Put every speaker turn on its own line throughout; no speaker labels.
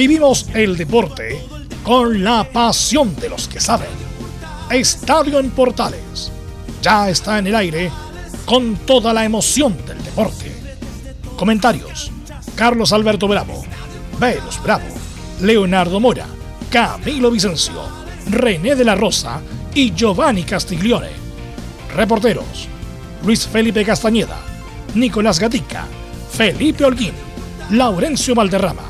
Vivimos el deporte con la pasión de los que saben. Estadio en Portales ya está en el aire con toda la emoción del deporte. Comentarios: Carlos Alberto Bravo, Venus Bravo, Leonardo Mora, Camilo Vicencio, René de la Rosa y Giovanni Castiglione. Reporteros: Luis Felipe Castañeda, Nicolás Gatica, Felipe Holguín, Laurencio Valderrama,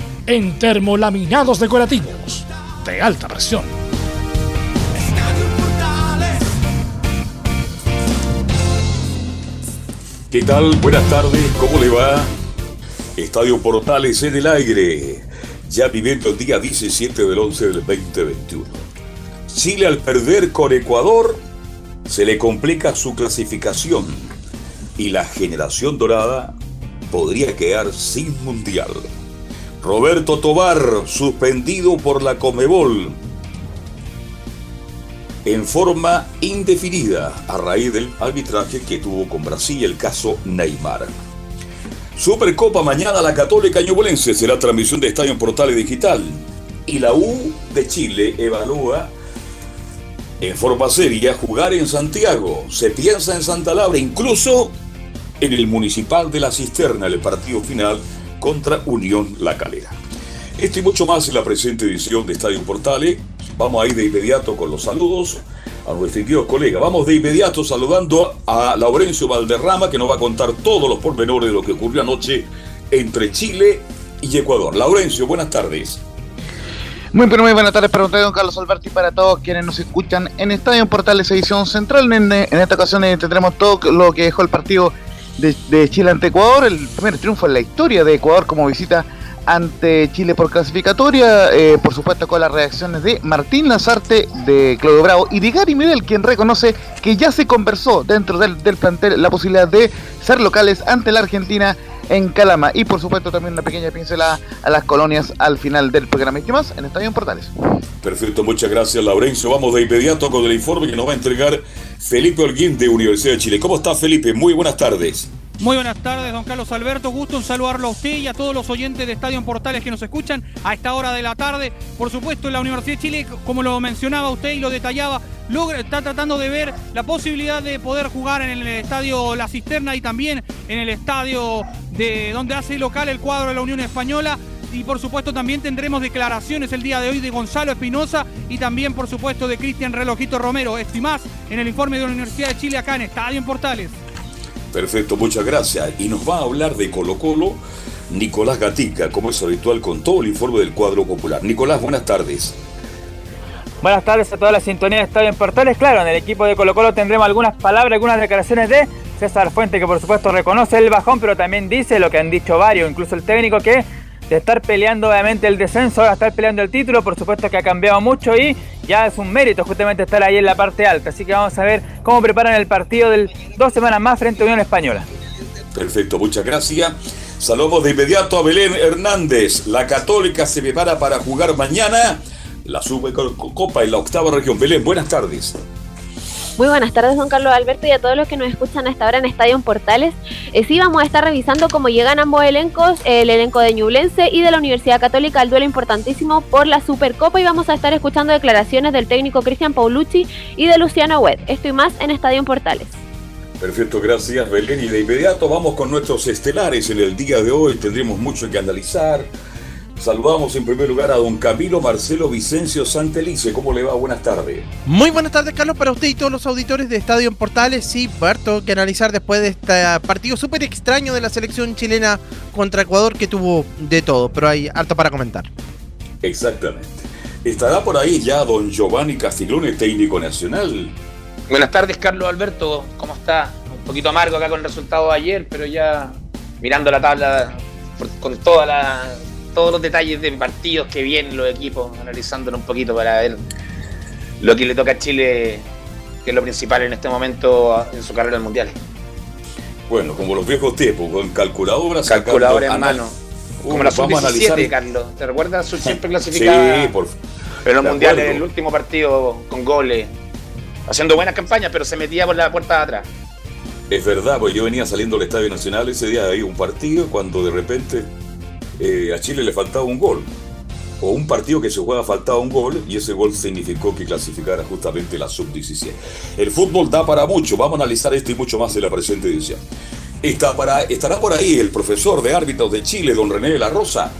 en termolaminados decorativos de alta presión.
¿Qué tal? Buenas tardes, ¿cómo le va? Estadio Portales en el aire, ya viviendo el día 17 del 11 del 2021. Chile al perder con Ecuador se le complica su clasificación y la generación dorada podría quedar sin mundial. Roberto Tobar, suspendido por la Comebol en forma indefinida a raíz del arbitraje que tuvo con Brasil el caso Neymar. Supercopa mañana la Católica Ñublense será transmisión de Estadio en Portales Digital y la U de Chile evalúa en forma seria jugar en Santiago. Se piensa en Santa Laura, incluso en el Municipal de la Cisterna, el partido final contra Unión La Calera. Esto y mucho más en la presente edición de Estadio Portales. Vamos a ir de inmediato con los saludos a nuestro querido colega. Vamos de inmediato saludando a Laurencio Valderrama, que nos va a contar todos los pormenores de lo que ocurrió anoche entre Chile y Ecuador. Laurencio, buenas tardes.
Muy, pero muy buenas tardes para usted, don Carlos Alberti, para todos quienes nos escuchan en Estadio Portales Edición Central. En, en esta ocasión eh, tendremos todo lo que dejó el partido de, Chile ante Ecuador, el primer triunfo en la historia de Ecuador como visita ante Chile por clasificatoria, eh, por supuesto con las reacciones de Martín Lazarte, de Claudio Bravo y de Gary Medel, quien reconoce que ya se conversó dentro del, del, plantel la posibilidad de ser locales ante la Argentina en Calama. Y por supuesto también una pequeña pincelada a las colonias al final del programa. ¿Y qué más? En Estadio Portales.
Perfecto, muchas gracias Laurencio. Vamos de inmediato con el informe que nos va a entregar Felipe Holguín de Universidad de Chile. ¿Cómo está Felipe? Muy buenas tardes.
Muy buenas tardes, don Carlos Alberto. Gusto en saludarlo a usted y a todos los oyentes de Estadio Portales que nos escuchan a esta hora de la tarde. Por supuesto, en la Universidad de Chile, como lo mencionaba usted y lo detallaba, está tratando de ver la posibilidad de poder jugar en el estadio La Cisterna y también en el estadio de donde hace local el cuadro de la Unión Española y por supuesto también tendremos declaraciones el día de hoy de Gonzalo Espinosa y también por supuesto de Cristian Relojito Romero. Esto y más en el informe de la Universidad de Chile acá en Estadio en Portales.
Perfecto, muchas gracias. Y nos va a hablar de Colo Colo Nicolás Gatica, como es habitual con todo el informe del cuadro popular. Nicolás, buenas tardes.
Buenas tardes a toda la sintonía de Estadio en Portales. Claro, en el equipo de Colo Colo tendremos algunas palabras, algunas declaraciones de César Fuente, que por supuesto reconoce el bajón, pero también dice lo que han dicho varios, incluso el técnico, que de estar peleando obviamente el descenso, ahora estar peleando el título, por supuesto que ha cambiado mucho y ya es un mérito justamente estar ahí en la parte alta. Así que vamos a ver cómo preparan el partido del dos semanas más frente a Unión Española.
Perfecto, muchas gracias. Saludamos de inmediato a Belén Hernández. La Católica se prepara para jugar mañana la Supercopa en la octava región. Belén, buenas tardes.
Muy buenas tardes, don Carlos Alberto, y a todos los que nos escuchan hasta ahora en Estadio Portales. Eh, sí, vamos a estar revisando cómo llegan ambos elencos, el elenco de Ñublense y de la Universidad Católica, el duelo importantísimo por la Supercopa, y vamos a estar escuchando declaraciones del técnico Cristian Paulucci y de Luciano Wet. Esto y más en Estadio Portales.
Perfecto, gracias Belén. Y de inmediato vamos con nuestros estelares en el día de hoy. Tendremos mucho que analizar. Saludamos en primer lugar a don Camilo Marcelo Vicencio Santelice. ¿Cómo le va? Buenas tardes.
Muy buenas tardes, Carlos, para usted y todos los auditores de Estadio en Portales. Sí, Berto, que analizar después de este partido súper extraño de la selección chilena contra Ecuador que tuvo de todo, pero hay harto para comentar.
Exactamente. Estará por ahí ya don Giovanni Castiglione, técnico nacional.
Buenas tardes, Carlos Alberto. ¿Cómo está? Un poquito amargo acá con el resultado de ayer, pero ya mirando la tabla con toda la todos los detalles de partidos que vienen los equipos, analizándolo un poquito para ver lo que le toca a Chile, que es lo principal en este momento en su carrera mundial.
Bueno, como los viejos tiempos, con calculadoras.
Calculadora en mano. como la sub-17, Carlos. ¿Te recuerdas? Siempre clasificada.
Sí, por
En los mundiales, en el último partido con goles. Haciendo buenas campañas, pero se metía por la puerta de atrás.
Es verdad, porque yo venía saliendo del Estadio Nacional ese día, había un partido cuando de repente eh, a Chile le faltaba un gol. O un partido que se juega faltaba un gol y ese gol significó que clasificara justamente la sub-17. El fútbol da para mucho, vamos a analizar esto y mucho más en la presente edición. Está para, estará por ahí el profesor de árbitros de Chile, don René de la Rosa.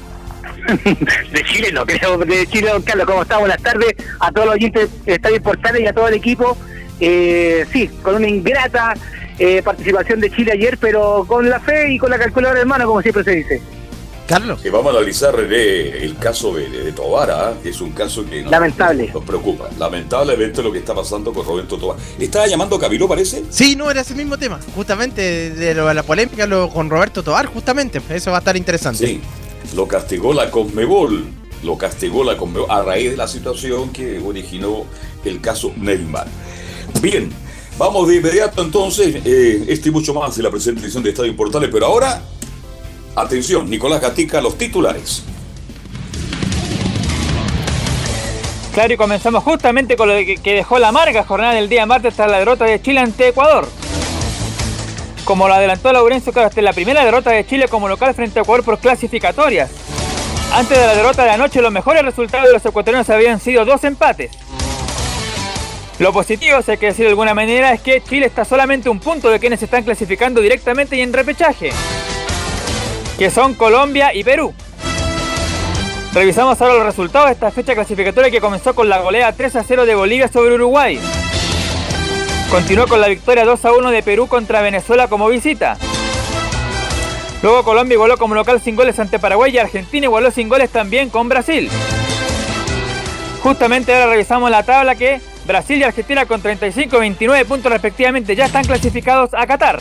de Chile no, creo, de Chile, don Carlos, ¿cómo está? Buenas tardes a todos los oyentes de Estadio Portales y a todo el equipo. Eh, sí, con una ingrata eh, participación de Chile ayer, pero con la fe y con la calculadora en mano, como siempre se dice.
Carlos.
Que vamos a analizar el caso de, de Tobara, que es un caso que nos,
Lamentable.
nos preocupa. Lamentablemente lo que está pasando con Roberto Tobar. ¿Estaba llamando a Cabiló, parece?
Sí, no, era ese mismo tema. Justamente de lo- la polémica lo- con Roberto Tobar, justamente. Eso va a estar interesante.
Sí. Lo castigó la Conmebol. Lo castigó la Conmebol a raíz de la situación que originó el caso Neymar. Bien, vamos de inmediato entonces. eh, este y mucho más en la presente edición de Estadio Portales. Pero ahora, atención, Nicolás Gatica, los titulares.
Claro, y comenzamos justamente con lo que, dejó la amarga jornada del día martes tras la derrota de Chile ante Ecuador. Como lo adelantó Laurencio, es la primera derrota de Chile como local frente a Ecuador por clasificatorias. Antes de la derrota de anoche, los mejores resultados de los ecuatorianos habían sido dos empates. Lo positivo, si hay que decir de alguna manera, es que Chile está solamente un punto de quienes están clasificando directamente y en repechaje, que son Colombia y Perú. Revisamos ahora los resultados de esta fecha clasificatoria que comenzó con la goleada 3 a 0 de Bolivia sobre Uruguay. Continuó con la victoria 2 a 1 de Perú contra Venezuela como visita. Luego Colombia igualó como local sin goles ante Paraguay y Argentina igualó sin goles también con Brasil. Justamente ahora revisamos la tabla que Brasil y Argentina con 35 y 29 puntos respectivamente ya están clasificados a Qatar.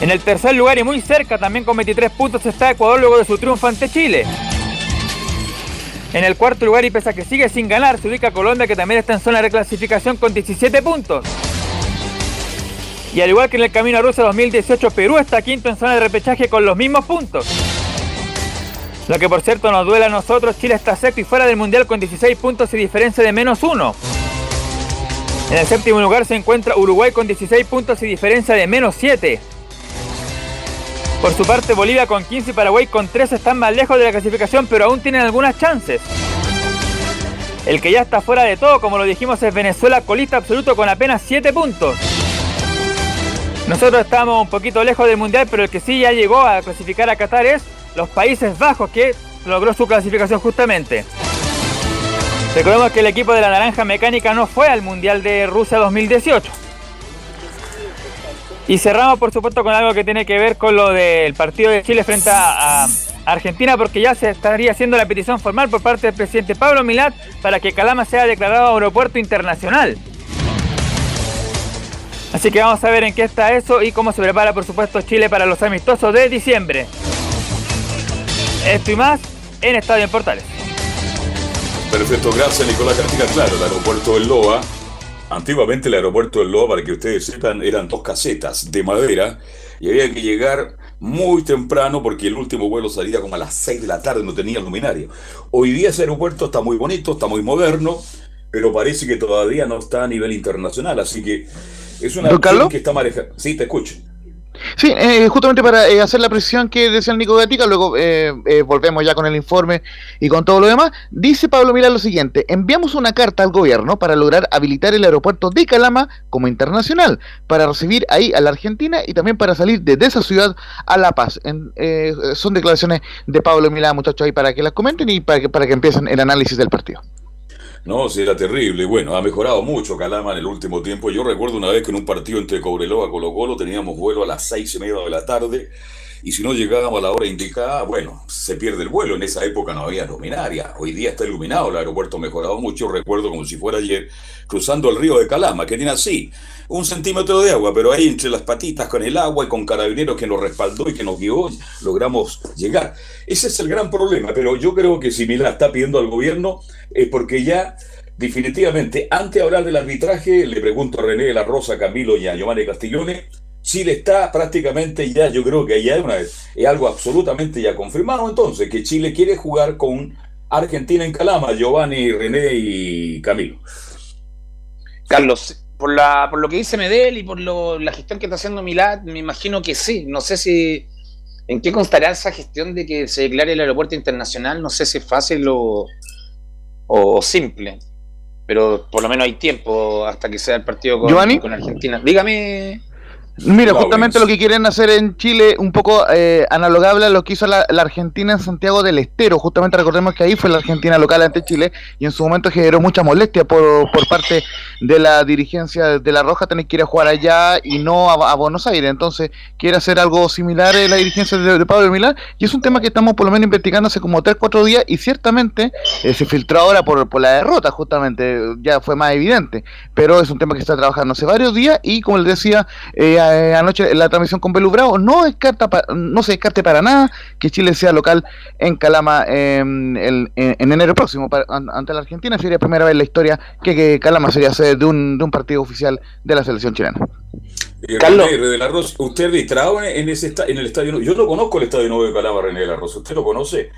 En el tercer lugar y muy cerca también con 23 puntos está Ecuador luego de su triunfo ante Chile. En el cuarto lugar y pese a que sigue sin ganar se ubica Colombia que también está en zona de reclasificación con 17 puntos. Y al igual que en el camino a Rusia 2018 Perú está quinto en zona de repechaje con los mismos puntos. Lo que por cierto nos duele a nosotros, Chile está sexto y fuera del Mundial con 16 puntos y diferencia de menos uno. En el séptimo lugar se encuentra Uruguay con 16 puntos y diferencia de menos 7. Por su parte, Bolivia con 15 y Paraguay con 13 están más lejos de la clasificación, pero aún tienen algunas chances. El que ya está fuera de todo, como lo dijimos, es Venezuela, colista absoluto con apenas 7 puntos. Nosotros estamos un poquito lejos del Mundial, pero el que sí ya llegó a clasificar a Qatar es los Países Bajos, que logró su clasificación justamente. Recordemos que el equipo de la Naranja Mecánica no fue al Mundial de Rusia 2018. Y cerramos, por supuesto, con algo que tiene que ver con lo del partido de Chile frente a, Argentina, porque ya se estaría haciendo la petición formal por parte del presidente Pablo Milat para que Calama sea declarado aeropuerto internacional. Así que vamos a ver en qué está eso y cómo se prepara, por supuesto, Chile para los amistosos de diciembre. Esto y más en Estadio en Portales.
Perfecto, gracias Nicolás Gatica. Claro, el aeropuerto del Loa. Antiguamente el aeropuerto del Loa, para que ustedes sepan, eran dos casetas de madera y había que llegar muy temprano porque el último vuelo salía como a las 6 de la tarde, no tenía luminario. Hoy día ese aeropuerto está muy bonito, está muy moderno, pero parece que todavía no está a nivel internacional, así que es una
¿Don
opción
Carlos?
que está manejada. Sí, te escucho.
Sí, eh, justamente para eh, hacer la precisión que decía el Nico Gatica, luego eh, eh, volvemos ya con el informe y con todo lo demás. Dice Pablo Milán lo siguiente: enviamos una carta al gobierno para lograr habilitar el aeropuerto de Calama como internacional, para recibir ahí a la Argentina y también para salir desde esa ciudad a La Paz. En- eh, son declaraciones de Pablo Milán, muchachos, ahí para que las comenten y para que, para que empiecen el análisis del partido.
No, sí, era terrible. Bueno, ha mejorado mucho Calama en el último tiempo. Yo recuerdo una vez que en un partido entre Cobreloa y Colo Colo teníamos vuelo a las seis y media de la tarde y si no llegábamos a la hora indicada, bueno, se pierde el vuelo. En esa época no había luminaria. Hoy día está iluminado, el aeropuerto mejorado mucho. Recuerdo como si fuera ayer cruzando el río de Calama, que tiene así un centímetro de agua, pero ahí entre las patitas con el agua y con carabineros que nos respaldó y que nos guió, logramos llegar. Ese es el gran problema, pero yo creo que si Milán está pidiendo al gobierno es porque ya definitivamente, antes de hablar del arbitraje, le pregunto a René de la Rosa, Camilo y a Giovanni Castiglione, Chile está prácticamente ya, yo creo que ya es, una, es algo absolutamente ya confirmado entonces, que Chile quiere jugar con Argentina en Calama, Giovanni, René y Camilo.
Carlos, por, la, por lo que dice Medel y por lo, la gestión que está haciendo Milad, me imagino que sí. No sé si en qué constará esa gestión de que se declare el aeropuerto internacional. No sé si es fácil o, o simple. Pero por lo menos hay tiempo hasta que sea el partido con, con Argentina. Dígame.
Mira, justamente lo que quieren hacer en Chile, un poco eh, analogable a lo que hizo la, Argentina en Santiago del Estero. Justamente recordemos que ahí fue la Argentina local ante Chile y en su momento generó mucha molestia por, por parte de la dirigencia de La Roja tener que ir a jugar allá y no a, Buenos Aires. Entonces, quiere hacer algo similar en la dirigencia de, Pablo Milán y es un tema que estamos por lo menos investigando hace como 3-4 días y ciertamente eh, se filtró ahora por, por la derrota, justamente, ya fue más evidente. Pero es un tema que está trabajando hace varios días y, como les decía, eh, eh, anoche en la transmisión con Belu Bravo, no, descarta no se descarte para nada que Chile sea local en Calama en, enero próximo ante la Argentina. Sería la primera vez en la historia que, Calama sería sede de un, de un partido oficial de la selección chilena.
Carlos. René de la Rosa, ¿usted distrajo en, ese en el estadio? Yo no conozco el estadio nuevo de Calama, René de la Rosa. ¿Usted lo conoce?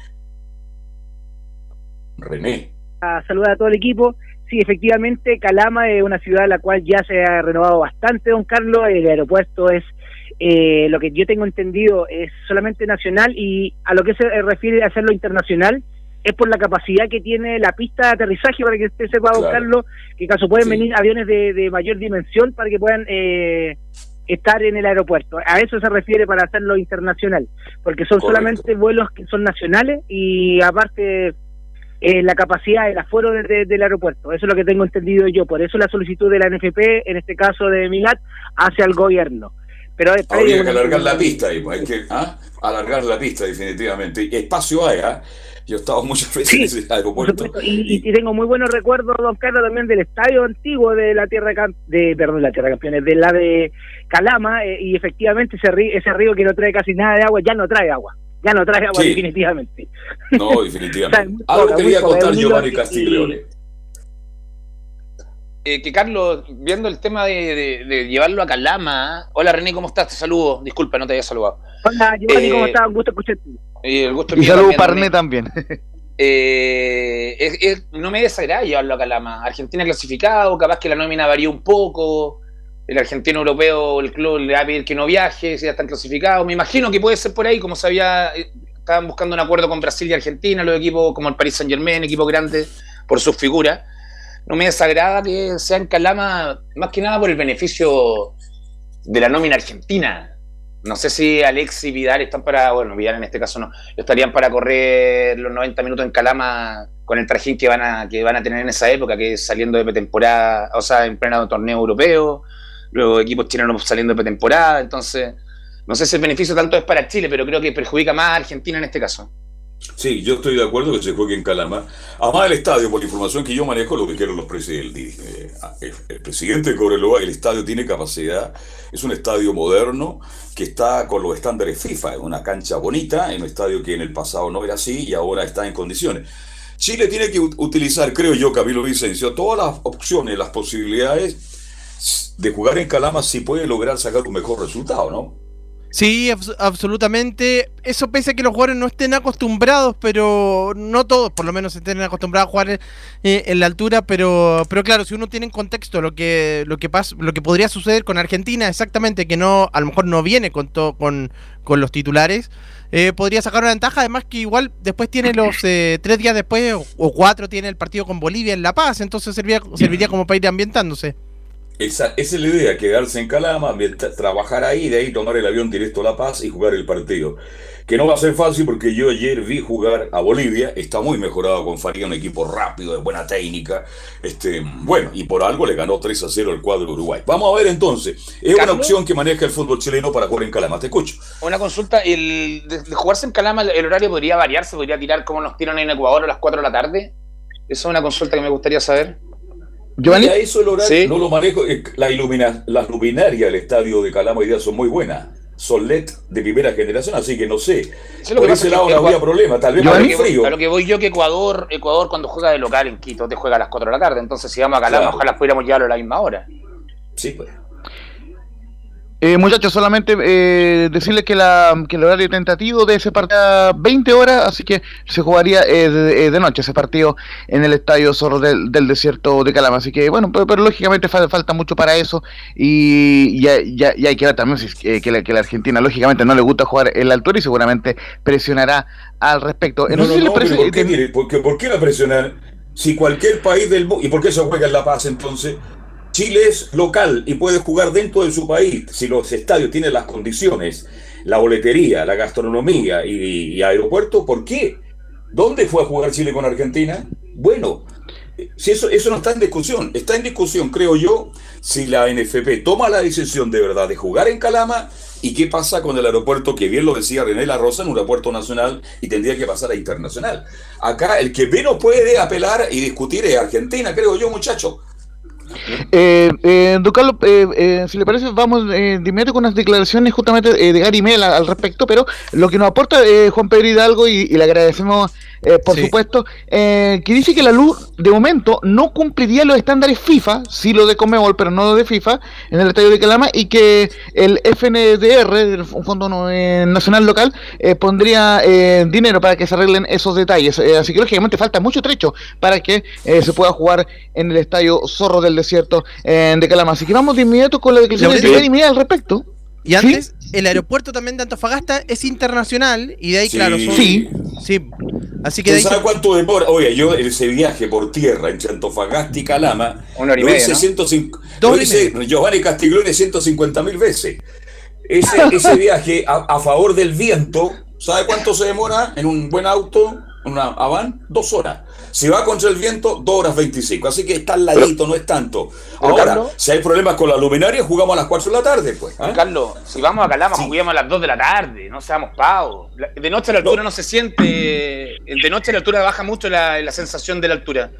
René.
A saludar a todo el equipo Sí, efectivamente, Calama es una ciudad la cual ya se ha renovado bastante, don Carlos. El aeropuerto es, eh, lo que yo tengo entendido, es solamente nacional y a lo que se refiere a hacerlo internacional es por la capacidad que tiene la pista de aterrizaje para que usted sepa, don Carlos, que caso pueden venir aviones de, mayor dimensión para que puedan eh, estar en el aeropuerto. A eso se refiere para hacerlo internacional, porque son solamente vuelos que son nacionales y aparte eh, la capacidad, el aforo del aeropuerto. Eso es lo que tengo entendido yo. Por eso la solicitud de la NFP, en este caso de Milat, hacia el gobierno. Pero
Habría que alargar la pista, pues, hay que ¿ah? alargar la pista definitivamente. Y espacio hay, ¿ah? Yo he estado muchas veces en ese aeropuerto.
Y, tengo muy buenos recuerdos, don Carlos, también del estadio antiguo de la Tierra de perdón, la Tierra Campeones, de la de Calama, eh, y efectivamente ese río, ese río que no trae casi nada de agua, ya no trae agua ya no trae agua definitivamente.
No, definitivamente. Algo quería contar Giovanni Castiglione.
Eh, que Carlos, viendo el tema de, llevarlo a Calama. Hola René, ¿cómo estás? Te saludo. Disculpa, no te había saludado.
Hola Giovanni, ¿cómo eh, estás? Un gusto escucharte.
Y, el gusto y saludo para René también.
Eh, no me desagrada llevarlo a Calama. Argentina clasificado, capaz que la nómina varía un poco el argentino europeo, el club le va a pedir que no viaje, si ya están clasificados. Me imagino que puede ser por ahí, como sabía, eh, estaban buscando un acuerdo con Brasil y Argentina, los equipos como el Paris Saint Germain, equipos grandes por sus figuras. No me desagrada que sea en Calama, más que nada por el beneficio de la nómina argentina. No sé si Alex y Vidal están para, bueno, Vidal en este caso no, estarían para correr los 90 minutos en Calama con el trajín que van a, que van a tener en esa época, que es saliendo de temporada, o sea, en pleno torneo europeo luego equipos chilenos saliendo de temporada, entonces no sé si el beneficio tanto es para Chile, pero creo que perjudica más a Argentina en este caso.
Sí, yo estoy de acuerdo que se juegue en Calama. Además del estadio, por la información que yo manejo, lo que quiero los presidentes, eh, el, el, presidente de Cobreloa, el estadio tiene capacidad, es un estadio moderno que está con los estándares FIFA, es una cancha bonita, un estadio que en el pasado no era así y ahora está en condiciones. Chile tiene que utilizar, creo yo, Camilo Vicencio, todas las opciones, las posibilidades de jugar en Calama sí puede lograr sacar un mejor resultado, ¿no?
Sí, absolutamente. Eso pese a que los jugadores no estén acostumbrados, pero no todos, por lo menos estén acostumbrados a jugar eh, en la altura, pero, pero claro, si uno tiene en contexto lo que lo que pasa, lo que podría suceder con Argentina, exactamente, que no, a lo mejor no viene con con, con los titulares, eh, podría sacar una ventaja. Además que igual después tiene los eh, tres días después o, cuatro tiene el partido con Bolivia en La Paz, entonces serviría, serviría como para ir ambientándose.
Esa, esa es la idea, quedarse en Calama, trabajar ahí, de ahí tomar el avión directo a La Paz y jugar el partido. Que no va a ser fácil porque yo ayer vi jugar a Bolivia, está muy mejorado con Faría, un equipo rápido, de buena técnica. Este, bueno, y por algo le ganó 3 a 0 el cuadro Uruguay. Vamos a ver entonces, es una opción que maneja el fútbol chileno para jugar en Calama, te escucho.
Una consulta, el, de, jugarse en Calama, el, el horario podría variar, se podría tirar como nos tiran en Ecuador a las 4 de la tarde. Esa es una consulta que me gustaría saber.
Giovanni.
Mira, eso el horario
Sí.
no lo manejo. eh, La ilumina, las luminarias del estadio de Calama hoy día son muy buenas. Son LED de primera generación, así que no sé.
Eso es lo
Por
que
ese lado no había
Ecuador-
problema. Tal vez
a, lo que voy,
frío.
a lo que voy yo que Ecuador, Ecuador cuando juega de local en Quito te juega a las 4 de la tarde. Entonces si vamos a Calama,
Claro.
ojalá pudiéramos llevarlo a la misma hora.
Sí, pues.
Eh, muchachos, solamente eh, decirles que, la, que el horario tentativo de ese partido era 20 horas, así que se jugaría eh, de, eh, de noche ese partido en el Estadio Zorro del, del Desierto de Calama. Así que, bueno, pero, pero lógicamente fa- falta mucho para eso y ya, ya, ya hay que ver también si que, la, que la Argentina, lógicamente, no le gusta jugar en la altura y seguramente presionará al respecto.
No,
no
no, no, ¿por qué, mire, por qué- por qué la presionar? Si cualquier país del mundo. ¿Y por qué se juega en La Paz entonces? Chile es local y puede jugar dentro de su país. Si los estadios tienen las condiciones, la boletería, la gastronomía y, y aeropuerto, ¿por qué? ¿Dónde fue a jugar Chile con Argentina? Bueno, si eso, eso no está en discusión. Está en discusión, creo yo, si la NFP toma la decisión de verdad de jugar en Calama y qué pasa con el aeropuerto, que bien lo decía René La Rosa, en un aeropuerto nacional y tendría que pasar a internacional. Acá el que menos puede apelar y discutir es Argentina, creo yo, muchacho.
Eh, eh, don Carlos, eh, eh, si le parece, vamos eh, de inmediato con unas declaraciones justamente eh, de Gary Mel al, respecto, pero lo que nos aporta eh, Juan Pedro Hidalgo y, y le agradecemos, eh, por
Sí.
supuesto, que dice que la luz de momento no cumpliría los estándares FIFA, sí lo de Comebol, pero no lo de FIFA, en el estadio de Calama, y que el FNDR, el Fondo Nacional Local, eh, pondría eh, dinero para que se arreglen esos detalles. Así que lógicamente falta mucho trecho para que eh, se pueda jugar en el estadio Zorro del Desierto eh, de Calama. Así que vamos de inmediato con la declaración
Lo
de Mel al respecto.
Y antes, el aeropuerto también de Antofagasta es internacional y de ahí,
Sí.
claro, son.
Sí.
Sí. Así que de
¿Usted
ahí.
sabe cuánto demora? Oye, yo ese viaje por tierra entre Antofagasta y Calama,
Una hora y
lo
media,
hice,
¿no?
105
Dos
lo
horas y
hice Giovanni Castiglione 150 mil veces. Ese, ese viaje a, a favor del viento, ¿sabe cuánto se demora en un buen auto, una Avan? Dos horas. Si va contra el viento, dos horas 25. Así que está al ladito, no es tanto. Ahora,
Carlos-
si hay problemas con la luminaria, jugamos a las 4 de la tarde, pues. ¿ah?
Carlos, si vamos a Calama,
Sí.
juguemos a las 2 de la tarde, no seamos pavos. De noche a la altura no, se siente, de noche a la altura baja mucho la, la sensación de la altura.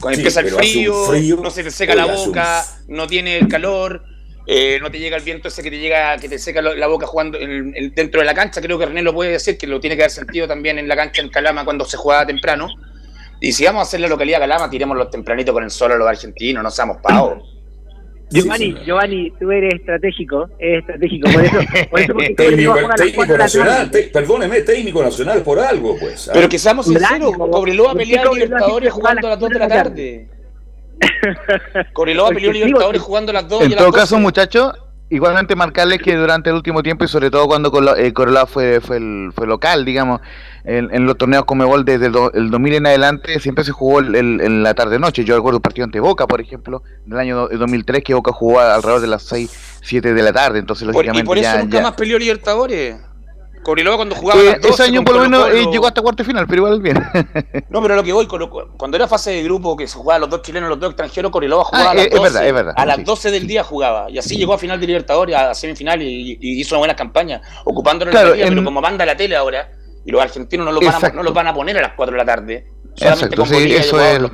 Cuando
Sí,
empieza el frío,
frío,
no se te seca la
un-
boca, no tiene el calor, eh, no te llega el viento ese que te llega, que te seca la boca jugando en- en- dentro de la cancha. Creo que René lo puede decir, que lo tiene que haber sentido también en la cancha en Calama cuando se jugaba temprano. Y si vamos a hacer la localidad Calama, tiremoslo tempranito con el sol a los argentinos, no seamos pavos.
Giovanni. Giovanni, tú eres estratégico, eres estratégico, por eso, por eso
Técnico,
a a
técnico nacional, te- perdóneme, técnico nacional por algo, pues. ¿ah?
Pero que seamos sinceros, Cobreloa
¿por qué
peleaba
Cobreloa
Libertadores jugando a las 2 de la tarde. Cobreloa peleó
sí,
Libertadores jugando a las 2 y a
En todo
12.
caso, muchachos, igualmente marcarles que durante el último tiempo y sobre todo cuando eh, Corolla fue, fue, el, fue local, digamos, en, en los torneos Comebol desde el, do- el 2000 en adelante siempre se jugó el- el- en la tarde-noche. Yo recuerdo un partido ante Boca, por ejemplo, del año do- 2003 que Boca jugó alrededor de las 6, 7 de la tarde, entonces
Por- y
lógicamente
por eso
ya...
nunca
ya-
más peleó Libertadores. Cobreloa cuando jugaba
Eh,
las 12
ese año por lo menos eh, llegó hasta cuarto de final, pero igual bien.
No, pero lo que voy, cuando era fase de grupo que se jugaban los dos chilenos, los dos extranjeros, Cobreloa jugaba
Ah,
a las
es- es
12.
verdad, es verdad,
a las
sí.
12 del día jugaba. Y así llegó a final de Libertadores, a semifinal y, y hizo una buena campaña, ocupando la
Claro, en-
pero como manda la tele ahora, y los argentinos no los, van a, no los van a poner a las 4 de la tarde. Solamente
Exacto,
con
sí, eso es
los.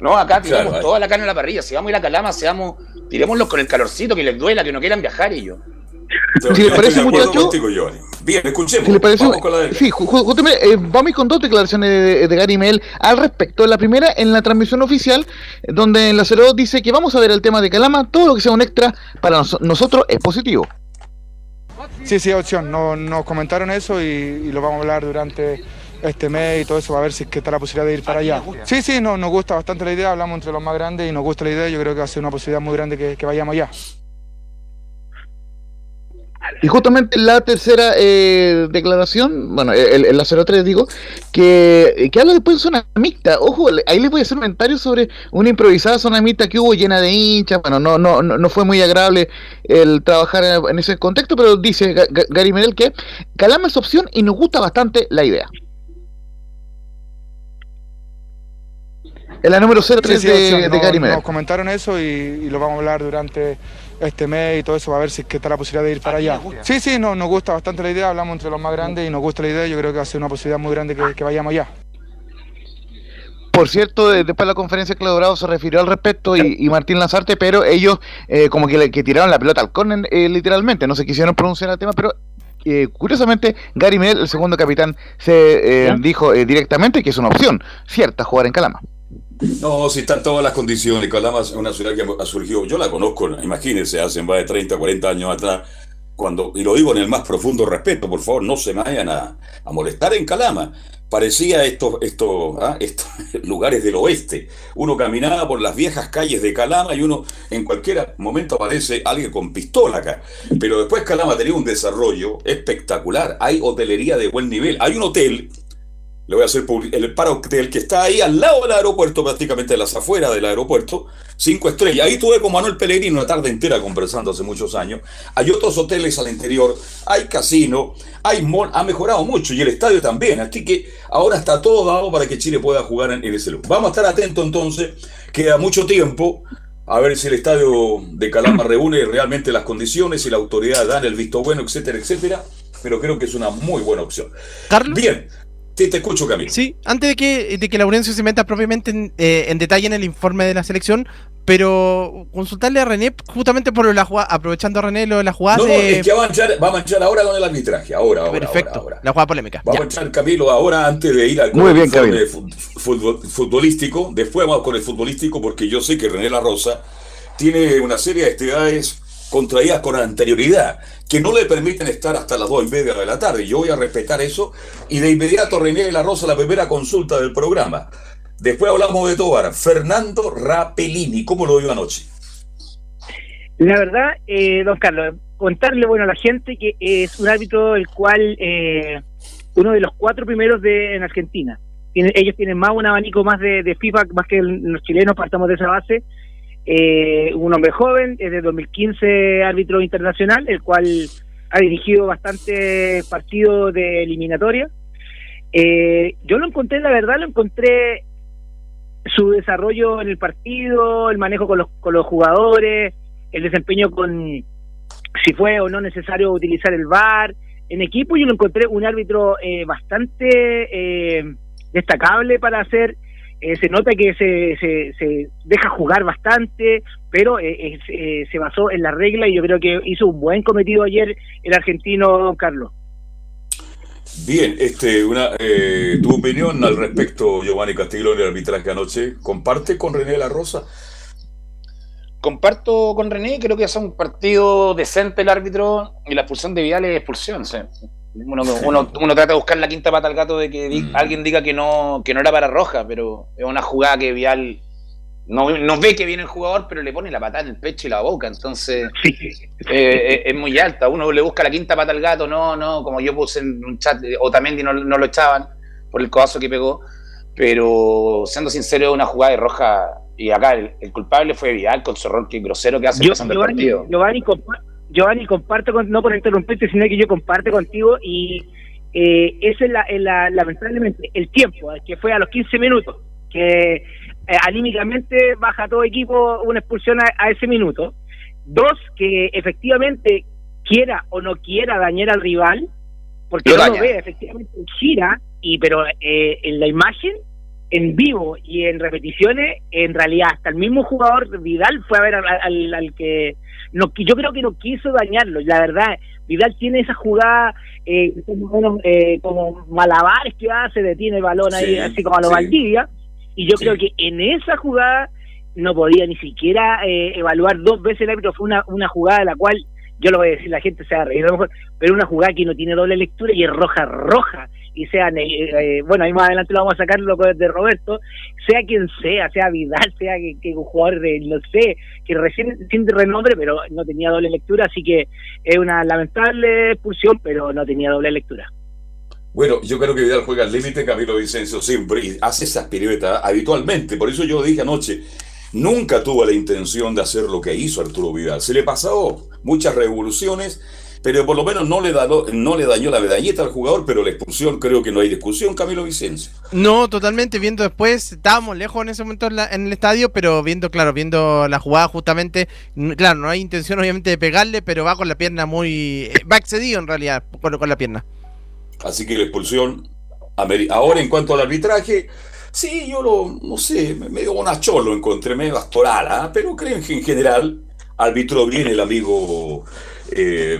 No, acá tiremos
Claro,
toda la carne en la parrilla. Si vamos a ir a Calama, seamos, tirémoslos con el calorcito, que les duela, que no quieran viajar ellos.
Si les parece,
de acuerdo
muchacho-
contigo, Giovanni. Bien, escuchemos.
Si le parece,
Vamos con la de-
sí, ju- ju- justamente, eh, vamos con dos declaraciones de, de Gary Mel al respecto. La primera en la transmisión oficial, donde en la 02 dice que vamos a ver el tema de Calama, todo lo que sea un extra para nos- nosotros es positivo.
Sí, sí, opción. No- nos comentaron eso y, y lo vamos a hablar durante este mes y todo eso, a ver si es que está la posibilidad de ir para allá. Sí, sí, no, nos gusta bastante la idea, hablamos entre los más grandes y nos gusta la idea, yo creo que va a ser una posibilidad muy grande que, que vayamos allá.
Y justamente la tercera eh, declaración, bueno, el, el, la 03 digo, que, que habla después de zona mixta. Ojo, ahí les voy a hacer un comentario sobre una improvisada zona mixta que hubo llena de hinchas. Bueno, no, no, no, fue muy agradable el trabajar en, ese contexto, pero dice Gary Medel que Calama es opción y nos gusta bastante la idea. Es la número 03 de, de, Gary Medel.
Nos comentaron eso y, y lo vamos a hablar durante este mes y todo eso, va a ver si es que está la posibilidad de ir para allá. Sí, sí, no, nos gusta bastante la idea, hablamos entre los más grandes y nos gusta la idea, yo creo que va a ser una posibilidad muy grande que, vayamos allá.
Por cierto, después de la conferencia Claudio Bravo se refirió al respecto y, Martín Lanzarte, pero ellos eh, como que, que, tiraron la pelota al córner eh, literalmente, no se quisieron pronunciar el tema, pero eh, curiosamente Gary Medel, el segundo capitán, se dijo directamente que es una opción cierta jugar en Calama.
No, si están todas las condiciones. Calama es una ciudad que ha surgido, yo la conozco, imagínense, hace más de 30, 40 años atrás, cuando, y lo digo en el más profundo respeto, por favor, no se vayan a, molestar en Calama. Parecía estos, estos, ¿ah? estos lugares del oeste. Uno caminaba por las viejas calles de Calama y uno en cualquier momento aparece alguien con pistola acá. Pero después Calama tenía un desarrollo espectacular. Hay hotelería de buen nivel. Hay un hotel le voy a hacer el paro del que está ahí al lado del aeropuerto, prácticamente de las afueras del aeropuerto, cinco estrellas. Ahí tuve con Manuel Pellegrino una tarde entera conversando hace muchos años. Hay otros hoteles al interior, hay casino, hay mall, ha mejorado mucho y el estadio también. Así que ahora está todo dado para que Chile pueda jugar en, ese lugar. Vamos a estar atentos entonces, queda mucho tiempo. A ver si el estadio de Calama reúne realmente las condiciones y la autoridad dan el visto bueno, etcétera, etcétera. Pero creo que es una muy buena opción.
Carlos.
Bien, Sí, te escucho, Camilo.
Sí, antes de que, de que Laurencio se meta propiamente en, eh, en, detalle en el informe de la selección, pero consultarle a René justamente por la jugada, aprovechando a René lo de la jugada.
No, no, es que va a, manchar, va a manchar ahora con el arbitraje, ahora, ahora.
Perfecto,
ahora,
la jugada polémica.
Va a manchar Camilo ahora antes de ir al
Muy bien,
fútbol, futbolístico. Después vamos con el futbolístico porque yo sé que René La Rosa tiene una serie de actividades contraídas con anterioridad, que no le permiten estar hasta las dos y media de la tarde. Yo voy a respetar eso y de inmediato René de la Rosa la primera consulta del programa. Después hablamos de Tobar. Fernando Rapelini, ¿cómo lo vio anoche?
La verdad, eh, don Carlos, contarle bueno a la gente que es un árbitro el cual eh, uno de los cuatro primeros de en Argentina. ellos tienen más un abanico más de, de FIFA, más que los chilenos, partamos de esa base eh, un hombre joven, es de 2015 árbitro internacional, el cual ha dirigido bastantes partidos de eliminatoria. Eh, yo lo encontré, la verdad, lo encontré su desarrollo en el partido, el manejo con los, con los jugadores, el desempeño con si fue o no necesario utilizar el VAR en equipo. Yo lo encontré un árbitro eh, bastante eh, destacable para hacer eh, se nota que se, se, deja jugar bastante, pero eh, eh, se basó en la regla y yo creo que hizo un buen cometido ayer el argentino Don Carlos.
Bien, este, una, tu opinión al respecto, Giovanni Castiglione, el arbitraje anoche, ¿comparte con René La Rosa?
Comparto con René, creo que es un partido decente el árbitro y la expulsión de Vial es expulsión. ¿sí? Uno, uno, trata de buscar la quinta pata al gato de que mm. alguien diga que no, que no era para roja, pero es una jugada que Vial no, no, ve que viene el jugador, pero le pone la patada en el pecho y la boca, entonces eh, es, muy alta. Uno le busca la quinta pata al gato, no, no, como yo puse en un chat, o también no, no lo echaban por el codazo que pegó, pero siendo sincero, es una jugada de roja, y acá el, culpable fue Vial con su rol que grosero que hace empezando el partido.
Giovanni, comparto, con, no por interrumpirte, sino que yo comparto contigo y eh, ese es la, lamentablemente el tiempo, que fue a los 15 minutos, que eh, anímicamente baja todo equipo una expulsión a, ese minuto. Dos, que efectivamente quiera o no quiera dañar al rival, porque no lo ve, efectivamente gira, y pero eh, en la imagen en vivo y en repeticiones, en realidad hasta el mismo jugador Vidal fue a ver al, al, que no, yo creo que no quiso dañarlo. La verdad, Vidal tiene esa jugada eh, como, eh, como malabares que hace, detiene el balón ahí, así como a lo Valdivia. Y yo creo que en esa jugada no podía ni siquiera eh, evaluar dos veces el árbitro. Fue una, una jugada de la cual, yo lo voy a decir, la gente se ha reído a lo mejor, pero una jugada que no tiene doble lectura y es roja, roja y sean, eh, bueno, ahí más adelante lo vamos a sacar lo de Roberto, sea quien sea, sea Vidal, sea que, un jugador de, no sé, que recién sin renombre, pero no tenía doble lectura, así que es una lamentable expulsión, pero no tenía doble lectura.
Bueno, yo creo que Vidal juega al límite, Camilo Vicencio siempre, y hace esas piruetas habitualmente. Por eso yo dije anoche, nunca tuvo la intención de hacer lo que hizo Arturo Vidal. Se le pasó muchas revoluciones, pero por lo menos no le, no le dañó la medalleta al jugador, pero la expulsión creo que no hay discusión, Camilo Vicencio.
No, totalmente, viendo después, estábamos lejos en ese momento en, el estadio, pero viendo, claro, viendo la jugada justamente, claro, no hay intención obviamente de pegarle, pero va con la pierna muy... Eh, va excedido en realidad con la pierna.
Así que la expulsión. Ahora, en cuanto al arbitraje, sí, yo lo, no sé, medio bonachón lo encontré, medio astoral, ¿ah? pero creo que en general arbitró bien el amigo eh,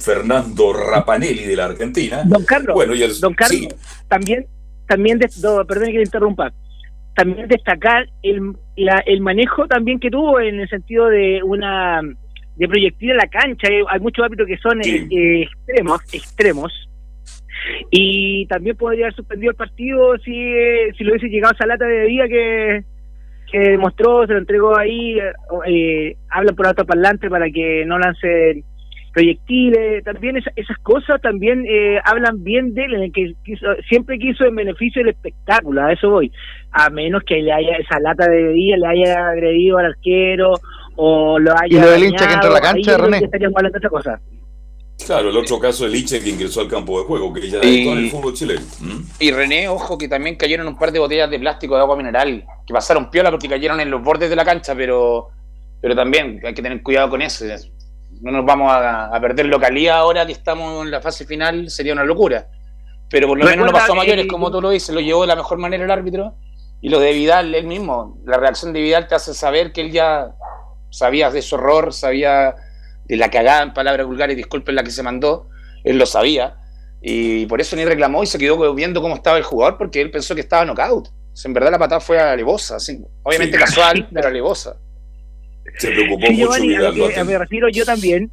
Fernando Rapanelli de la Argentina.
Don Carlos, bueno, don Carlos también, también de, perdón que le interrumpa, también destacar el, el manejo también que tuvo en el sentido de una de proyectil a la cancha. Hay muchos árbitros que son eh, extremos, extremos, y también podría haber suspendido el partido si, si lo hubiese llegado a esa lata de bebida que, que demostró, se lo entregó ahí, eh, habla por parlante para que no lance proyectiles, también esas cosas también eh, hablan bien de él, en el que siempre quiso en beneficio del espectáculo, a eso voy, a menos que le haya esa lata de bebida, le haya agredido al arquero o lo haya...
Y lo del hincha que entra a la cancha, René.
Hablando otra cosa.
Claro, el otro caso del Liche que ingresó al campo de juego, que ya y, en el fútbol chileno. ¿Mm?
Y René, ojo, que también cayeron un par de botellas de plástico de agua mineral, que pasaron piola porque cayeron en los bordes de la cancha, pero, pero también hay que tener cuidado con eso. No nos vamos a, perder localidad ahora que estamos en la fase final, sería una locura. Pero por lo menos no pasó a mayores, como tú lo dices, lo llevó de la mejor manera el árbitro. Y lo de Vidal, él mismo, la reacción de Vidal te hace saber que él ya sabía de su error, sabía de la cagada en palabras vulgares, disculpen la que se mandó, él lo sabía, y por eso ni reclamó y se quedó viendo cómo estaba el jugador porque él pensó que estaba knockout. en verdad la patada fue alevosa, obviamente casual, pero alevosa.
Se preocupó mucho.
a, me refiero yo también,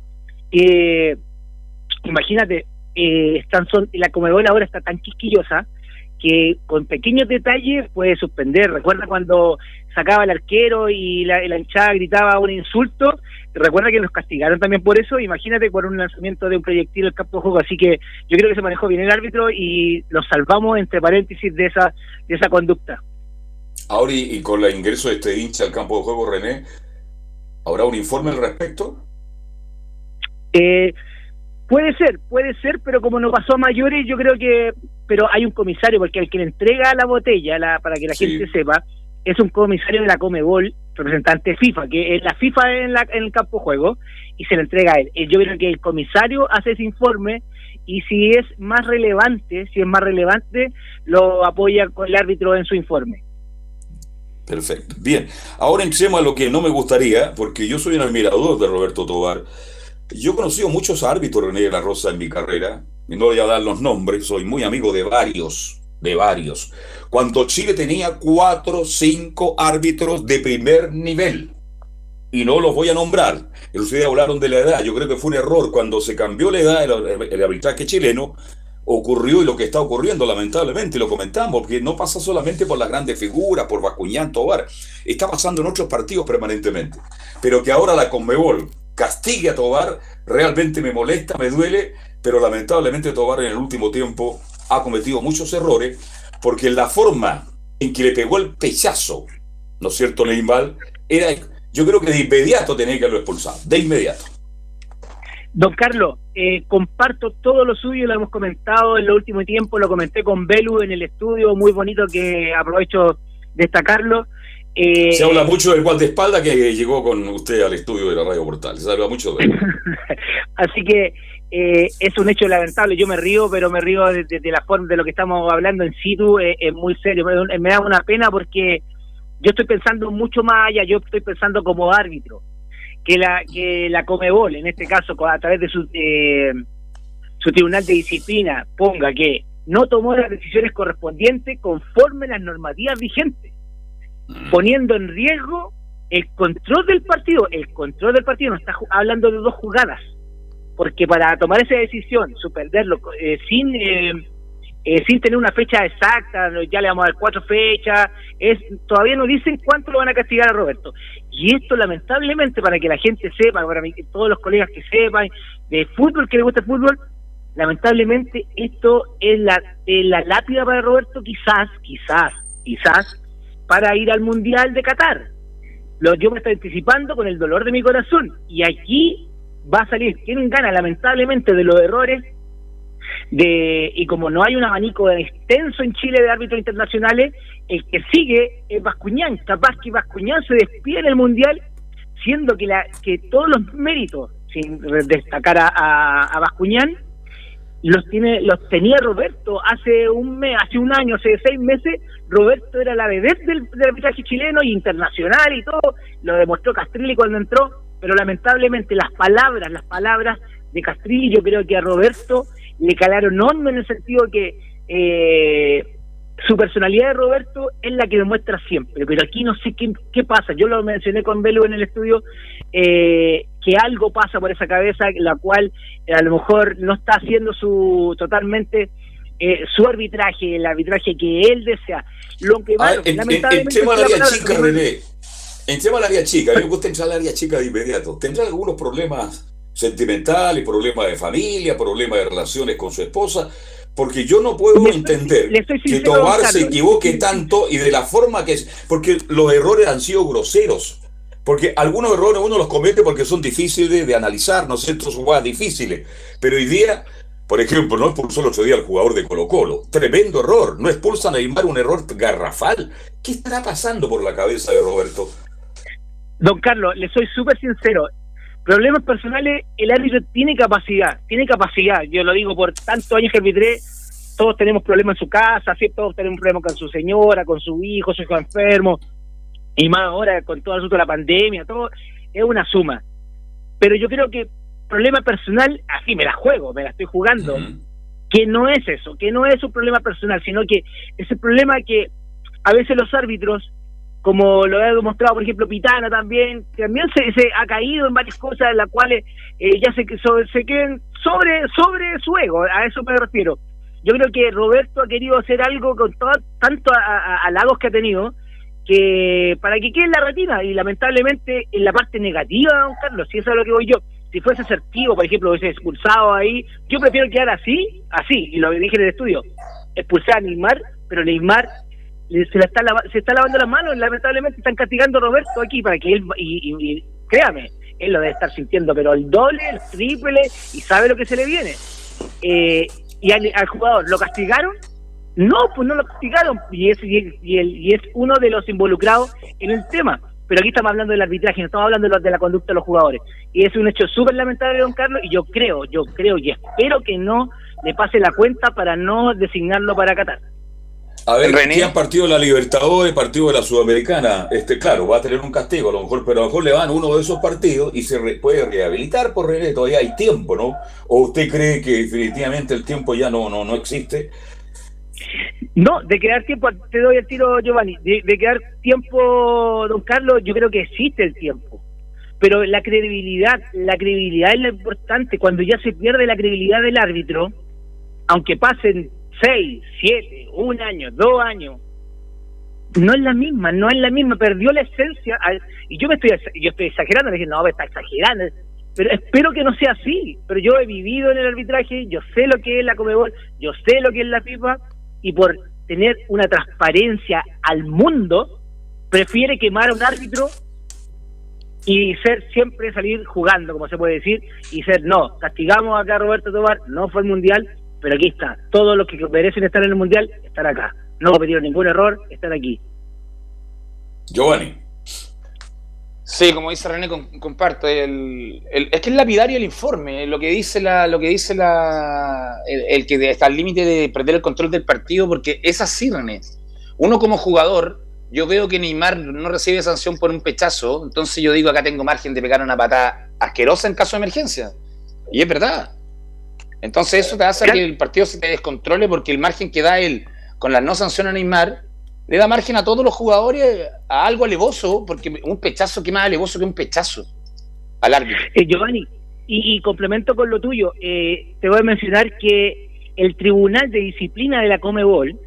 imagínate, eh, están son, la comedora ahora está tan quisquillosa que con pequeños detalles puede suspender. Recuerda cuando sacaba el arquero y la, la hinchada gritaba un insulto, recuerda que nos castigaron también por eso, imagínate por un lanzamiento de un proyectil al campo de juego, así que yo creo que se manejó bien el árbitro y lo salvamos entre paréntesis de esa, de esa conducta.
Ahora y, con el ingreso de este hincha al campo de juego, René, ¿habrá un informe al respecto?
Eh, puede ser, puede ser, pero como no pasó a mayores, yo creo que, pero hay un comisario, porque el que le entrega la botella, la, para que la gente sepa, es un comisario de la Comebol, representante FIFA, que es la FIFA en, la, en el campo de juego, y se le entrega a él. Yo creo que el comisario hace ese informe y si es más relevante, si es más relevante, lo apoya con el árbitro en su informe.
Perfecto. Bien, ahora entremos a lo que no me gustaría, porque yo soy un admirador de Roberto Tobar. Yo he conocido muchos árbitros, de la Rosa, en mi carrera, y no voy a dar los nombres, soy muy amigo de varios, de varios cuando Chile tenía cuatro, cinco árbitros de primer nivel. Y no los voy a nombrar. Ustedes hablaron de la edad. Yo creo que fue un error. Cuando se cambió la edad, el, arbitraje chileno, ocurrió y lo que está ocurriendo, lamentablemente, lo comentamos, porque no pasa solamente por las grandes figuras, por Bacuñán, Tobar, está pasando en otros partidos permanentemente. Pero que ahora la Conmebol castigue a Tobar, realmente me molesta, me duele, pero lamentablemente Tobar en el último tiempo ha cometido muchos errores porque la forma en que le pegó el pechazo, ¿no es cierto, Neymar? Era, yo creo que de inmediato tenía que haberlo expulsado, de inmediato.
Don Carlos, eh, comparto todo lo suyo, lo hemos comentado en el último tiempo, lo comenté con Belu en el estudio, muy bonito que aprovecho destacarlo.
Eh, se habla mucho del guardaespaldas que llegó con usted al estudio de la Radio Portal, se habla mucho de él.
Así que eh, es un hecho lamentable. Yo me río, pero me río de, la forma de lo que estamos hablando en situ, eh, es muy serio. Me, da una pena porque yo estoy pensando mucho más allá, yo estoy pensando como árbitro, que la que la Comebol, en este caso, a través de su, eh, su tribunal de disciplina, ponga que no tomó las decisiones correspondientes conforme las normativas vigentes, mm. poniendo en riesgo el control del partido. El control del partido no está hablando de dos jugadas porque para tomar esa decisión, suspenderlo eh, sin eh, eh, sin tener una fecha exacta, ya le vamos a dar cuatro fechas, es todavía no dicen cuánto lo van a castigar a Roberto. Y esto lamentablemente, para que la gente sepa, para mí, todos los colegas que sepan, de fútbol, que le gusta el fútbol, lamentablemente esto es la, la lápida para Roberto, quizás, quizás, quizás, para ir al Mundial de Qatar. Lo, yo me estoy anticipando con el dolor de mi corazón. Y aquí va a salir quién gana, lamentablemente, de los errores de y como no hay un abanico extenso en Chile de árbitros internacionales, el que sigue es Bascuñán. Capaz que Bascuñán se despide en el Mundial, siendo que, la, que todos los méritos, sin destacar a, a, Bascuñán, los tiene los tenía Roberto hace un mes, hace un año, hace seis meses, Roberto era la bebé del, del arbitraje chileno y internacional y todo, lo demostró Castrilli cuando entró, pero lamentablemente las palabras, las palabras de Castrilli yo creo que a Roberto le calaron hondo en el sentido que eh, su personalidad de Roberto es la que demuestra siempre, pero aquí no sé qué, qué pasa. Yo lo mencioné con Belu en el estudio, eh, que algo pasa por esa cabeza, la cual a lo mejor no está haciendo su totalmente eh, su arbitraje, el arbitraje que él desea. Lo que va,
en, lamentablemente. En, en área chica, René. Entremos al área chica, a mí me gusta entrar al área chica de inmediato. ¿Tendrá algunos problemas sentimental y problemas de familia, problemas de relaciones con su esposa, porque yo no puedo entender que Tobar se equivoque tanto y de la forma que es, porque los errores han sido groseros. Porque algunos errores uno los comete porque son difíciles de analizar, no sé, son jugadas difíciles. Pero hoy día, por ejemplo, no expulsó el otro día al jugador de Colo Colo. Tremendo error. No expulsa a Neymar un error garrafal. ¿Qué estará pasando por la cabeza de Roberto?
Don Carlos, le soy súper sincero problemas personales, el árbitro tiene capacidad, tiene capacidad. Yo lo digo por tantos años que arbitré, todos tenemos problemas en su casa, ¿sí? todos tenemos problemas con su señora, con su hijo, su hijo enfermo, y más ahora con todo el asunto de la pandemia, todo es una suma. Pero yo creo que problema personal, así me la juego, me la estoy jugando, que no es eso, que no es un problema personal, sino que es el problema que a veces los árbitros como lo ha demostrado, por ejemplo, Pitana también, también se, se ha caído en varias cosas en las cuales eh, ya se, queden sobre, sobre su ego, a eso me refiero. Yo creo que Roberto ha querido hacer algo con todo, tanto halagos que ha tenido, que para que quede en la retina, y lamentablemente en la parte negativa, don Carlos, si eso es lo que voy yo, si fuese asertivo, por ejemplo, hubiese expulsado ahí, yo prefiero quedar así, así, y lo dije en el estudio, expulsar a Neymar, pero Neymar se, la está se está lavando las manos, lamentablemente están castigando a Roberto aquí para que él, y, créame, él lo debe estar sintiendo, pero el doble, el triple, y sabe lo que se le viene. Eh, y al, jugador, ¿lo castigaron? No, pues no lo castigaron, y es, y, el, y es uno de los involucrados en el tema. Pero aquí estamos hablando del arbitraje, no estamos hablando de, de la conducta de los jugadores. Y es un hecho súper lamentable, don Carlos, y yo creo, yo creo y espero que no le pase la cuenta para no designarlo para Qatar.
A ver, René. ¿quién partido de la Libertadores, partido de la Sudamericana? Este, claro, va a tener un castigo a lo mejor, pero a lo mejor le van uno de esos partidos y se puede rehabilitar por René, todavía hay tiempo, ¿no? ¿O usted cree que definitivamente el tiempo ya no, no, no existe?
No, de crear tiempo, te doy el tiro, Giovanni, de, de crear tiempo, don Carlos, yo creo que existe el tiempo. Pero la credibilidad, la credibilidad es lo importante. Cuando ya se pierde la credibilidad del árbitro, aunque pasen seis, siete, un año, dos años, no es la misma, no es la misma, perdió la esencia, y yo me estoy, yo estoy exagerando, me diciendo, no, está exagerando, pero espero que no sea así, pero yo he vivido en el arbitraje, yo sé lo que es la Comebol, yo sé lo que es la FIFA, y por tener una transparencia al mundo, prefiere quemar a un árbitro y ser siempre salir jugando, como se puede decir, y ser, no, castigamos acá a Roberto Tobar, no fue el Mundial, pero aquí está. Todos los que merecen estar en el Mundial están acá. No cometieron ningún error, están aquí.
Giovanni.
Sí, como dice René, comparto. El, es que es lapidario el informe, lo que dice la, lo que dice la, el, que está al límite de perder el control del partido, porque es así, René. Uno como jugador, yo veo que Neymar no recibe sanción por un pechazo, entonces yo digo acá tengo margen de pegar una patada asquerosa en caso de emergencia. Y es verdad. Entonces eso te hace que el partido se te descontrole porque el margen que da él con la no sanción a Neymar le da margen a todos los jugadores a algo alevoso, porque un pechazo, ¿qué más alevoso que un pechazo al árbitro?
Eh, Giovanni, y, complemento con lo tuyo, eh, te voy a mencionar que el Tribunal de Disciplina de la Comebol,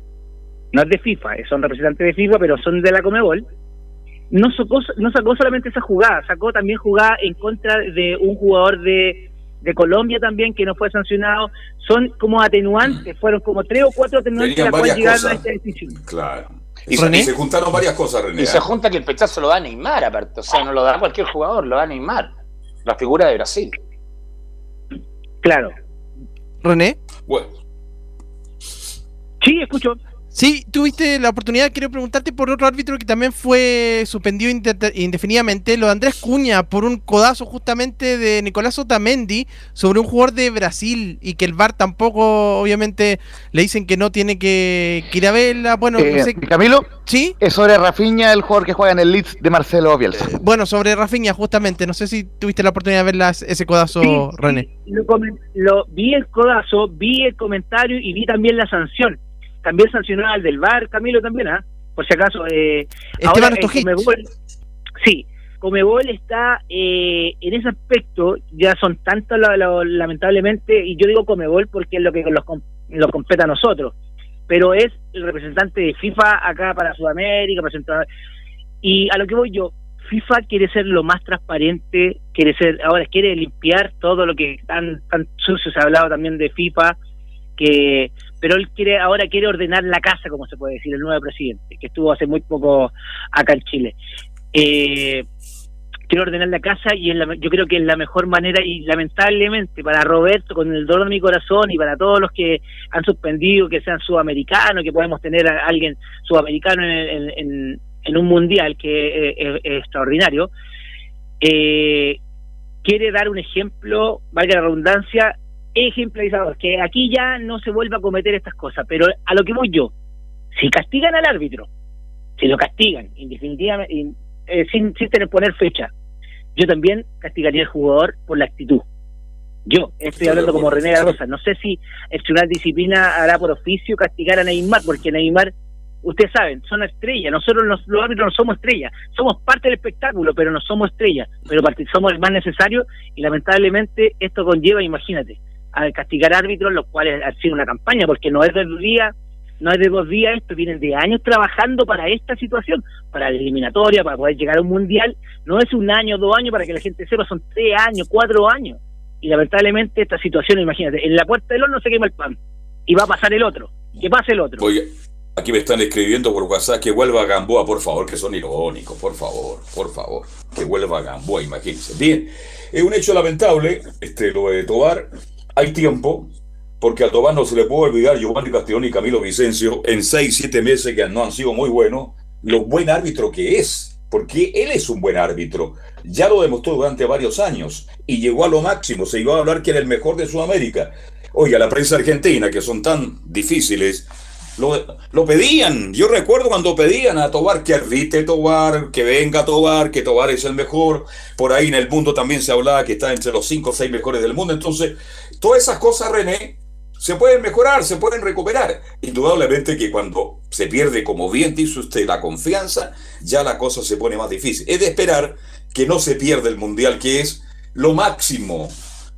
no es de FIFA, eh, son representantes de FIFA, pero son de la Comebol, no sacó, no sacó solamente esa jugada, sacó también jugada en contra de un jugador de, de Colombia también que no fue sancionado. Son como atenuantes, fueron como tres o cuatro atenuantes a cual llegaron a esta decisión.
Claro. Y se, y se juntaron varias cosas, René.
Y se
¿eh?
junta que el pechazo lo da Neymar, aparte. O sea, no lo da cualquier jugador, lo da Neymar. La figura de Brasil.
Claro.
René.
Bueno,
Sí, escucho.
Sí, tuviste la oportunidad, quiero preguntarte por otro árbitro que también fue suspendido indefinidamente, lo de Andrés Cuña, por un codazo justamente de Nicolás Otamendi sobre un jugador de Brasil y que el VAR tampoco, obviamente, le dicen que no tiene que, que ir a verla. Bueno,
Eh,
no sé.
Camilo,
¿Sí?
es sobre Rafinha, el jugador que juega en el Leeds de Marcelo Bielsa.
Bueno, sobre Rafinha, justamente, no sé si tuviste la oportunidad de ver las- ese codazo,
Sí,
René.
Lo, comen- lo- vi el codazo, vi el comentario y vi también la sanción. También sancionó al del VAR, Camilo también, ¿ah? Por si acaso. Eh,
Esteban
eh,
Stojic.
Comebol- sí, Comebol está eh, en ese aspecto, ya son tantos lo- lo- lamentablemente, y yo digo Comebol porque es lo que los, los compete a nosotros, pero es el representante de FIFA acá para Sudamérica, para Centroamérica. Y a lo que voy yo, FIFA quiere ser lo más transparente, quiere ser, ahora quiere limpiar todo lo que tan, tan sucio se ha hablado también de FIFA, que pero él quiere ahora quiere ordenar la casa, como se puede decir, el nuevo presidente, que estuvo hace muy poco acá en Chile. Eh, quiere ordenar la casa y es la- yo creo que es la mejor manera y lamentablemente para Roberto, con el dolor de mi corazón y para todos los que han suspendido, que sean sudamericanos, que podemos tener a alguien sudamericano en, en- en- en un mundial que eh, es, es extraordinario, eh, quiere dar un ejemplo, valga la redundancia, ejemplarizador, que aquí ya no se vuelva a cometer estas cosas, pero a lo que voy yo, si castigan al árbitro, si lo castigan, indefinitivamente, in- eh, sin, sin tener poner fecha, yo también castigaría al jugador por la actitud. Yo estoy hablando como René de la Rosa. No sé si el Tribunal de Disciplina hará por oficio castigar a Neymar, porque Neymar, ustedes saben, son estrellas. Nosotros los, los árbitros no somos estrellas. Somos parte del espectáculo, pero no somos estrellas. Pero somos el más necesario y lamentablemente esto conlleva, imagínate, a castigar árbitros, los cuales han sido una campaña, porque no es de dos días, no es de dos días esto, vienen de años trabajando para esta situación, para la eliminatoria, para poder llegar a un mundial. No es un año, dos años, para que la gente sepa, son tres años, cuatro años. Y lamentablemente esta situación, imagínate, en la puerta del horno se quema el pan y va a pasar el otro, que pase el otro.
Oye, aquí me están escribiendo por WhatsApp que vuelva a Gamboa, por favor, que son irónicos, por favor, por favor, que vuelva a Gamboa, imagínense. Bien, es un hecho lamentable, este, lo de Tobar, hay tiempo, porque a Tobar no se le puede olvidar Giovanni Castellón y Camilo Vicencio en seis, siete meses que no han sido muy buenos, lo buen árbitro que es, porque él es un buen árbitro, ya lo demostró durante varios años y llegó a lo máximo, se iba a hablar que era el mejor de Sudamérica. Oiga, la prensa argentina, que son tan difíciles, lo, lo pedían. Yo recuerdo cuando pedían a Tobar que arbitre Tobar, que venga Tobar, que Tobar es el mejor. Por ahí en el mundo también se hablaba que está entre los cinco o seis mejores del mundo. Entonces, todas esas cosas, René, se pueden mejorar, se pueden recuperar. Indudablemente que cuando se pierde, como bien dice usted, la confianza, ya la cosa se pone más difícil. Es de esperar que no se pierda el mundial, que es lo máximo.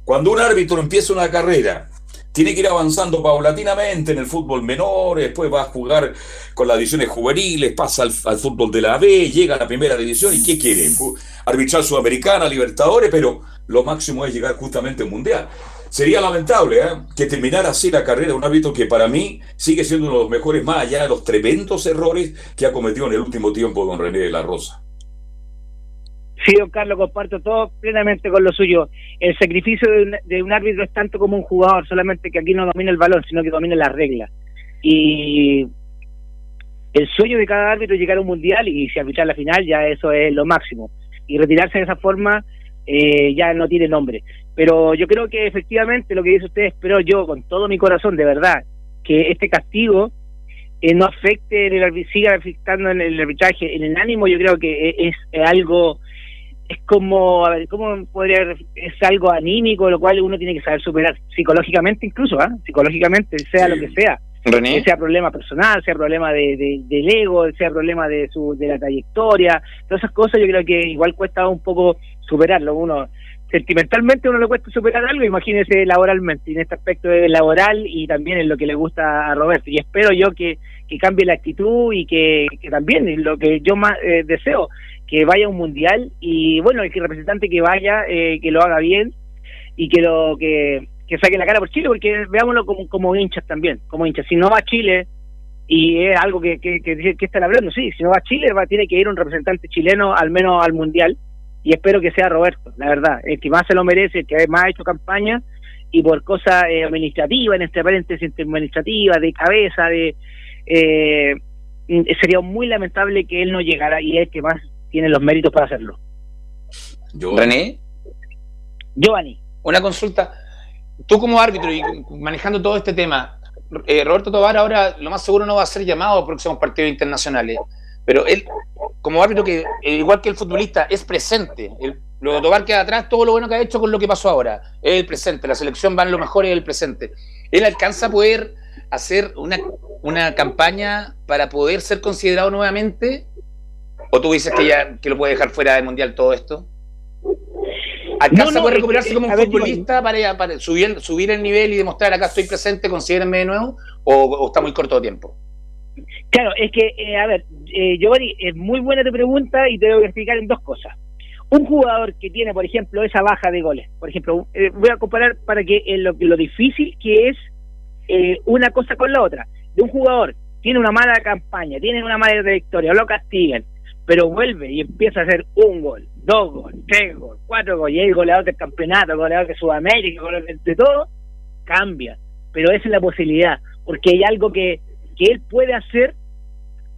Cuando un árbitro empieza una carrera, tiene que ir avanzando paulatinamente en el fútbol menor, después va a jugar con las divisiones juveniles, pasa al, al fútbol de la B, llega a la primera división y ¿qué quiere? Arbitrar Sudamericana, Libertadores, pero lo máximo es llegar justamente al Mundial. Sería lamentable ¿eh? que terminara así la carrera de un árbitro que para mí sigue siendo uno de los mejores, más allá de los tremendos errores que ha cometido en el último tiempo don René de la Rosa.
Sí, don Carlos, comparto todo plenamente con lo suyo. El sacrificio de un, de un árbitro es tanto como un jugador, solamente que aquí no domina el balón, sino que domina las reglas. Y el sueño de cada árbitro es llegar a un mundial y si arbitrar la final, ya eso es lo máximo. Y retirarse de esa forma eh, ya no tiene nombre. Pero yo creo que efectivamente lo que dice usted, espero yo con todo mi corazón, de verdad, que este castigo eh, no afecte, en el, siga afectando en el arbitraje, en el ánimo, yo creo que es, es algo es como, a ver, ¿cómo podría, es algo anímico, lo cual uno tiene que saber superar psicológicamente incluso, ¿ah? psicológicamente, sea lo que sea,
René.
que sea problema personal, sea problema de, de- del ego, sea problema de su de la trayectoria, todas esas cosas yo creo que igual cuesta un poco superarlo, uno sentimentalmente uno le cuesta superar algo, imagínese laboralmente, en este aspecto de laboral y también en lo que le gusta a Roberto. Y espero yo que, que cambie la actitud y que, que también lo que yo más eh, deseo, que vaya a un mundial y bueno, el representante que vaya, eh, que lo haga bien y que lo que, que saque la cara por Chile, porque veámoslo como, como hinchas también, como hinchas. Si no va a Chile, y es algo que, que, que, que están hablando, sí, si no va a Chile, va, tiene que ir un representante chileno al menos al mundial y espero que sea Roberto, la verdad, el que más se lo merece, el que más ha hecho campaña y por cosas eh, administrativas, en este paréntesis administrativa, de cabeza, de eh, sería muy lamentable que él no llegara y es el que más tiene los méritos para hacerlo.
René.
Giovanni.
Una consulta. Tú como árbitro y manejando todo este tema, eh, Roberto Tobar ahora lo más seguro no va a ser llamado a próximos partidos internacionales. Pero él, como árbitro que, eh, igual que el futbolista, es presente. El, lo de Tobar queda atrás, todo lo bueno que ha hecho con lo que pasó ahora. Es el presente, la selección va en lo mejor, es el presente. Él alcanza a poder hacer una, una campaña para poder ser considerado nuevamente. ¿O tú dices que ya que lo puede dejar fuera del mundial todo esto? ¿Alcanza
No, no,
a poder recuperarse como un
ver,
futbolista para, para subir, subir el nivel y demostrar acá estoy presente, considérenme de nuevo? ¿O, o está muy corto de tiempo?
Claro, es que, eh, a ver, eh, Giovanni, es muy buena tu pregunta y te debo explicar en dos cosas. Un jugador que tiene, por ejemplo, esa baja de goles, por ejemplo, eh, voy a comparar para que eh, lo, lo difícil que es una cosa con la otra. De un jugador tiene una mala campaña, tiene una mala trayectoria, lo castigan, pero vuelve y empieza a hacer un gol, dos goles, tres goles, cuatro goles, y el goleador del campeonato, el goleador de Sudamérica, goleador de todo, cambia. Pero esa es la posibilidad, porque hay algo que, que él puede hacer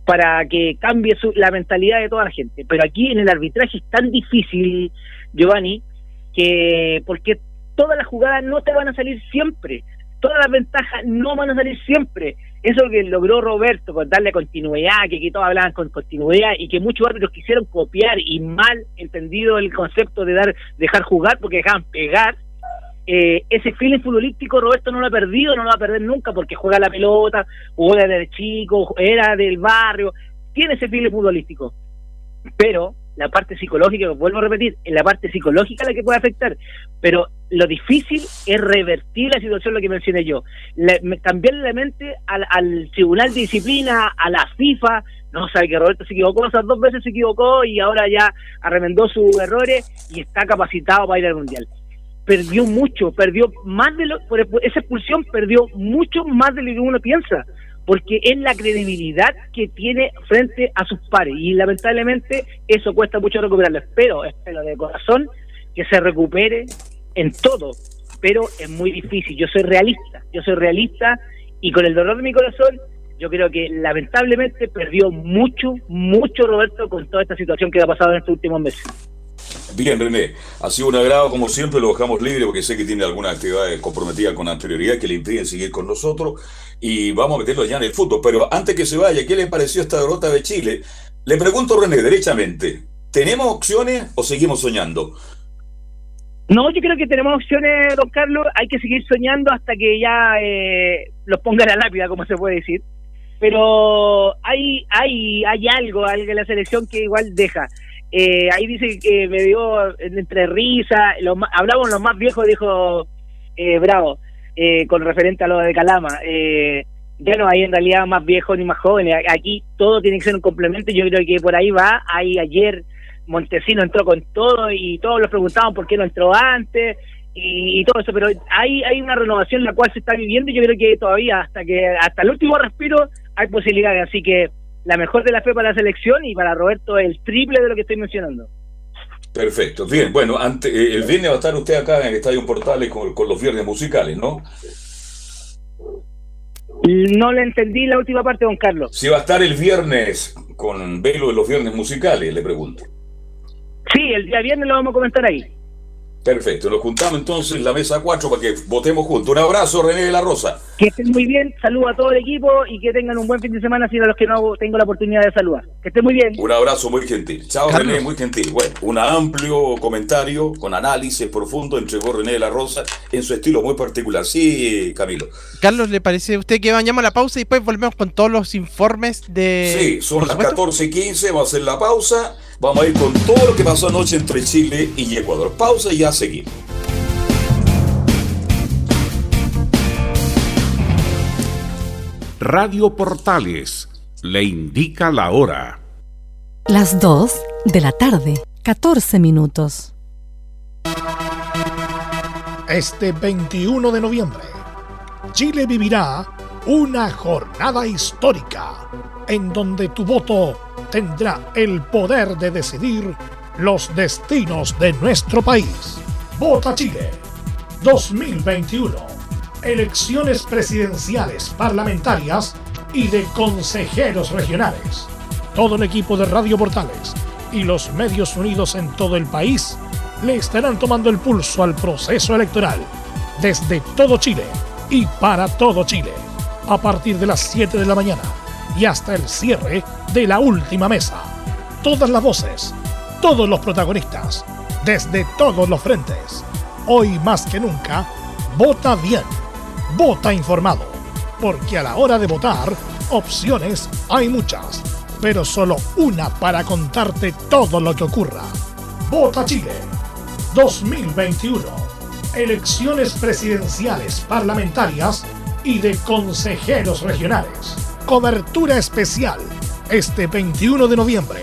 para que cambie su- la mentalidad de toda la gente. Pero aquí en el arbitraje es tan difícil, Giovanni, que porque todas las jugadas no te van a salir siempre, todas las ventajas no van a salir siempre. Eso que logró Roberto, con darle continuidad, que aquí todos hablaban con continuidad y que muchos árbitros quisieron copiar y mal entendido el concepto de dar dejar jugar porque dejaban pegar. Eh, ese feeling futbolístico Roberto no lo ha perdido, no lo va a perder nunca porque juega la pelota, jugó desde chico, era del barrio, tiene ese feeling futbolístico. Pero la parte psicológica, vuelvo a repetir, es la parte psicológica la que puede afectar. Pero lo difícil es revertir la situación, lo que mencioné yo. Le- cambiarle la mente al, al Tribunal de Disciplina, a la FIFA. No sabe que Roberto se equivocó, esas dos veces se equivocó y ahora ya arremendó sus errores y está capacitado para ir al Mundial perdió mucho, perdió más de lo, por esa expulsión perdió mucho más de lo que uno piensa, porque es la credibilidad que tiene frente a sus pares y lamentablemente eso cuesta mucho recuperarlo. Espero, espero de corazón que se recupere en todo, pero es muy difícil. Yo soy realista, yo soy realista y con el dolor de mi corazón yo creo que lamentablemente perdió mucho, mucho Roberto con toda esta situación que ha pasado en estos últimos meses.
Bien, René, ha sido un agrado, como siempre, lo dejamos libre porque sé que tiene alguna actividad comprometida con anterioridad que le impiden seguir con nosotros y vamos a meterlo ya en el fútbol. Pero antes que se vaya, ¿qué le pareció esta derrota de Chile? Le pregunto, René, derechamente, ¿tenemos opciones o seguimos soñando?
No, yo creo que tenemos opciones, don Carlos. Hay que seguir soñando hasta que ya eh, los ponga la lápida, como se puede decir. Pero hay, hay, hay algo, algo en la selección que igual deja. Eh, ahí dice que me dio entre risa, más- hablamos los más viejos, dijo eh, Bravo, eh, con referente a lo de Calama. Ya no hay en realidad más viejos ni más jóvenes. Aquí todo tiene que ser un complemento. Yo creo que por ahí va. Ahí ayer Montesino entró con todo y todos los preguntaban por qué no entró antes y, todo eso. Pero hay, hay una renovación la cual se está viviendo y yo creo que todavía hasta que hasta el último respiro hay posibilidades. Así que la mejor de la fe para la selección y para Roberto el triple de lo que estoy mencionando.
Perfecto, bien, bueno, ante, eh, el viernes va a estar usted acá en el Estadio Portales con, con los viernes musicales, ¿no?
No le entendí la última parte, don Carlos.
Si va a estar el viernes con Velo de los viernes musicales, le pregunto.
Sí, el día viernes lo vamos a comentar ahí.
Perfecto, nos juntamos entonces en la mesa 4 para que votemos juntos. Un abrazo, René de la Rosa.
Que estén muy bien, saludo a todo el equipo y que tengan un buen fin de semana, si a los que no tengo la oportunidad de saludar. Que estén muy bien.
Un abrazo muy gentil. Chao René, muy gentil. Bueno, un amplio comentario con análisis profundo entregó René de la Rosa en su estilo muy particular. Sí, Camilo.
Carlos, ¿le parece a usted que vayamos a la pausa y después volvemos con todos los informes de...
Sí, son las 14 y 15, vamos a hacer la pausa. Vamos a ir con todo lo que pasó anoche entre Chile y Ecuador. Pausa y ya seguimos.
Radio Portales le indica la hora.
Las 2 de la tarde, 14 minutos.
Este 21 de noviembre, Chile vivirá una jornada histórica en donde tu voto tendrá el poder de decidir los destinos de nuestro país. Vota Chile 2021 elecciones presidenciales, parlamentarias y de consejeros regionales. Todo el equipo de Radio Portales y los medios unidos en todo el país le estarán tomando el pulso al proceso electoral desde todo Chile y para todo Chile a partir de las 7 de la mañana y hasta el cierre de la última mesa. Todas las voces, todos los protagonistas, desde todos los frentes. Hoy más que nunca, vota bien Vota informado, porque a la hora de votar, opciones hay muchas, pero solo una para contarte todo lo que ocurra. Vota Chile 2021. Elecciones presidenciales, parlamentarias y de consejeros regionales. Cobertura especial este 21 de noviembre,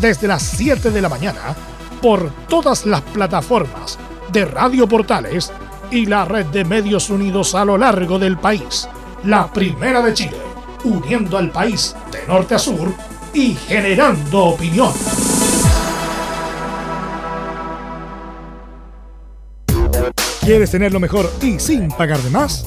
desde las 7 de la mañana, por todas las plataformas de Radio Portales y la red de medios unidos a lo largo del país. La primera de Chile, uniendo al país de norte a sur y generando opinión. ¿Quieres tener lo mejor y sin pagar de más?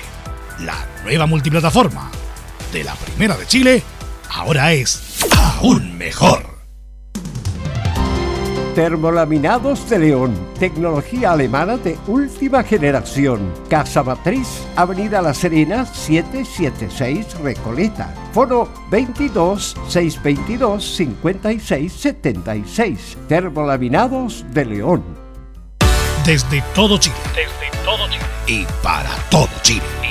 La nueva multiplataforma de la Primera de Chile ahora es aún mejor.
Termolaminados de León, tecnología alemana de última generación. Casa Matriz, Avenida La Serena, 776 Recoleta. Foro 22 622 56 76. Termolaminados de León.
Desde todo Chile. Desde todo Chile. Y para todo Chile.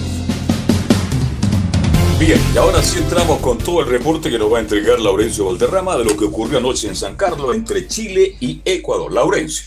Bien, y ahora sí entramos con todo el reporte que nos va a entregar Laurencio Valderrama de lo que ocurrió anoche en San Carlos entre Chile y Ecuador. Laurencio.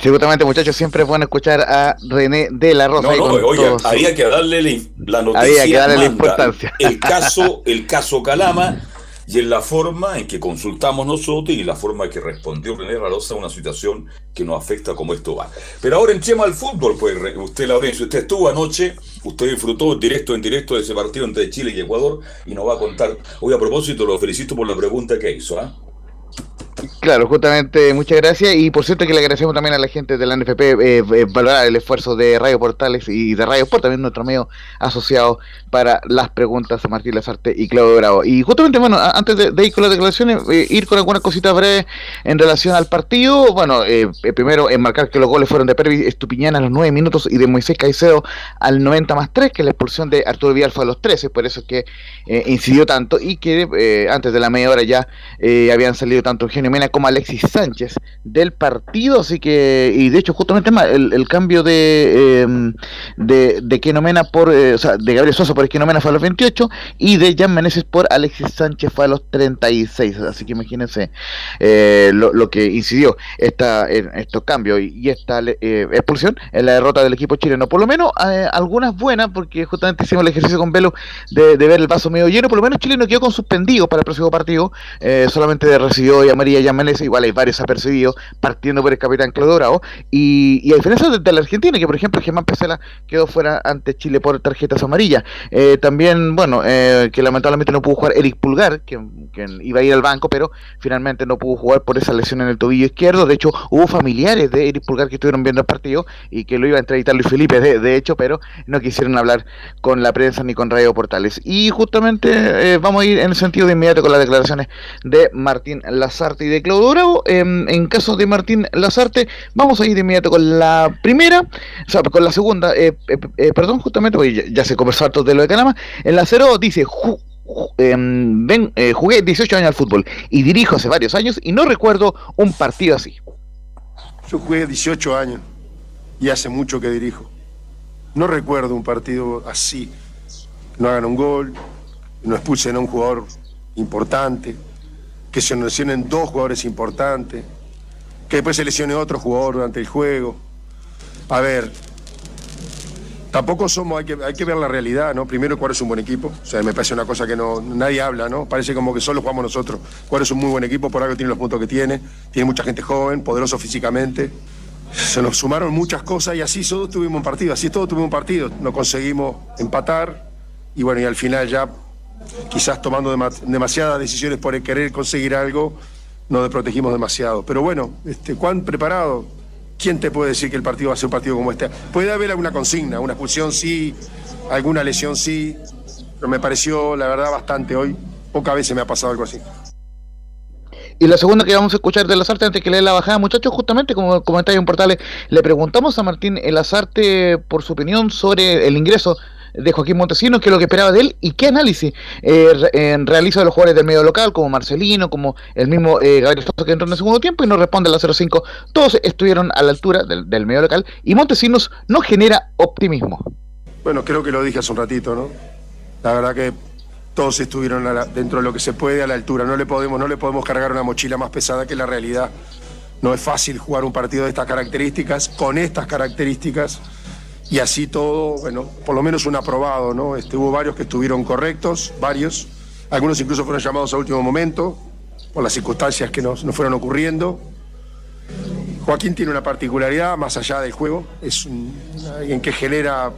Sí, justamente, muchachos, siempre es bueno escuchar a René de la Rosa.
No, no, oye, había que darle la, noticia.
Había que darle la importancia.
El caso, el caso Calama, y en la forma en que consultamos nosotros y la forma en que respondió René Ralosa a una situación que nos afecta como esto va. Pero ahora entremos al fútbol, pues usted, Laurencio, usted estuvo anoche, usted disfrutó directo en directo de ese partido entre Chile y Ecuador y nos va a contar. Hoy a propósito, lo felicito por la pregunta que hizo. ¿ah?
Claro, justamente, muchas gracias. Y por cierto que le agradecemos también a la gente de la NFP eh, eh, valorar el esfuerzo de Radio Portales y de Radio Sport, también nuestro medio asociado para las preguntas a Martín Lazarte y Claudio Bravo. Y justamente, bueno, antes de, ir con las declaraciones, eh, ir con algunas cositas breves en relación al partido. Bueno, primero enmarcar que los goles fueron de Pervis Estupiñán a los 9 minutos y de Moisés Caicedo al 90 más 3, que la expulsión de Arturo Vidal fue a los 13, por eso es que incidió tanto y que antes de la media hora ya habían salido tanto Eugenio Como Alexis Sánchez del partido, así que, y de hecho justamente más, el, cambio de, eh, de, de Kenomena por, eh, o sea, de Gabriel Sosa por Kenomena fue a los 28 y de Jan Meneses por Alexis Sánchez fue a los 36, así que imagínense eh, lo, que incidió esta, en estos cambios y, esta eh, expulsión en la derrota del equipo chileno, por lo menos algunas buenas, porque justamente hicimos el ejercicio con Velo de, ver el vaso medio lleno, por lo menos Chile no quedó con suspendido para el próximo partido, solamente recibió y a María Jan igual hay varios apercibidos, partiendo por el capitán Claudio Bravo, y, y a diferencia de, la Argentina, que por ejemplo Germán Pesela quedó fuera ante Chile por tarjetas amarillas. Eh, también, bueno, eh, que lamentablemente no pudo jugar Eric Pulgar, que, iba a ir al banco, pero finalmente no pudo jugar por esa lesión en el tobillo izquierdo. De hecho, hubo familiares de Eric Pulgar que estuvieron viendo el partido y que lo iba a entrevistar Luis Felipe, de, hecho, pero no quisieron hablar con la prensa ni con Radio Portales. Y justamente eh, vamos a ir en el sentido de inmediato con las declaraciones de Martín Lazarte de Claudio Bravo. Em, en caso de Martín Lazarte, vamos a ir de inmediato con la primera, o sea, con la segunda, eh, eh, eh, perdón, justamente, porque ya, se conversó harto de lo de Canama. En la cero dice, em, ven, jugué 18 años al fútbol y dirijo hace varios años y no recuerdo un partido así.
Yo jugué 18 años y hace mucho que dirijo. No recuerdo un partido así. No hagan un gol, no expulsen a un jugador importante que se lesionen dos jugadores importantes, que después se lesione otro jugador durante el juego. A ver, tampoco somos, hay que, hay que ver la realidad, ¿no? Primero, cuál es un buen equipo. O sea, me parece una cosa que no, nadie habla, ¿no? Parece como que solo jugamos nosotros. Cuál es un muy buen equipo, por algo tiene los puntos que tiene. Tiene mucha gente joven, poderoso físicamente. Se nos sumaron muchas cosas y así todos tuvimos un partido, así todos tuvimos un partido. No conseguimos empatar y bueno, y al final ya quizás tomando demasiadas decisiones por querer conseguir algo, nos desprotegimos demasiado. Pero bueno, este, ¿cuán preparado? ¿Quién te puede decir que el partido va a ser un partido como este? Puede haber alguna consigna, una expulsión sí, alguna lesión sí, pero me pareció, la verdad, bastante hoy. Pocas veces me ha pasado algo así.
Y la segunda que vamos a escuchar de Lazarte antes que lea la bajada, muchachos, justamente como comentario en portales, le preguntamos a Martín Lazarte por su opinión sobre el ingreso de Joaquín Montesinos, qué es lo que esperaba de él y qué análisis eh, realiza de los jugadores del medio local, como Marcelino, como el mismo eh, Gabriel que entró en el segundo tiempo y no responde a la 0-5. Todos estuvieron a la altura del, medio local y Montesinos no genera optimismo.
Bueno, creo que lo dije hace un ratito, ¿no? La verdad que todos estuvieron dentro de lo que se puede a la altura. No le podemos, no le podemos cargar una mochila más pesada que la realidad. No es fácil jugar un partido de estas características, con estas características y así todo, bueno, por lo menos un aprobado, ¿no? Este, hubo varios que estuvieron correctos, varios, algunos incluso fueron llamados a último momento, por las circunstancias que nos, fueron ocurriendo. Joaquín tiene una particularidad más allá del juego, es alguien que genera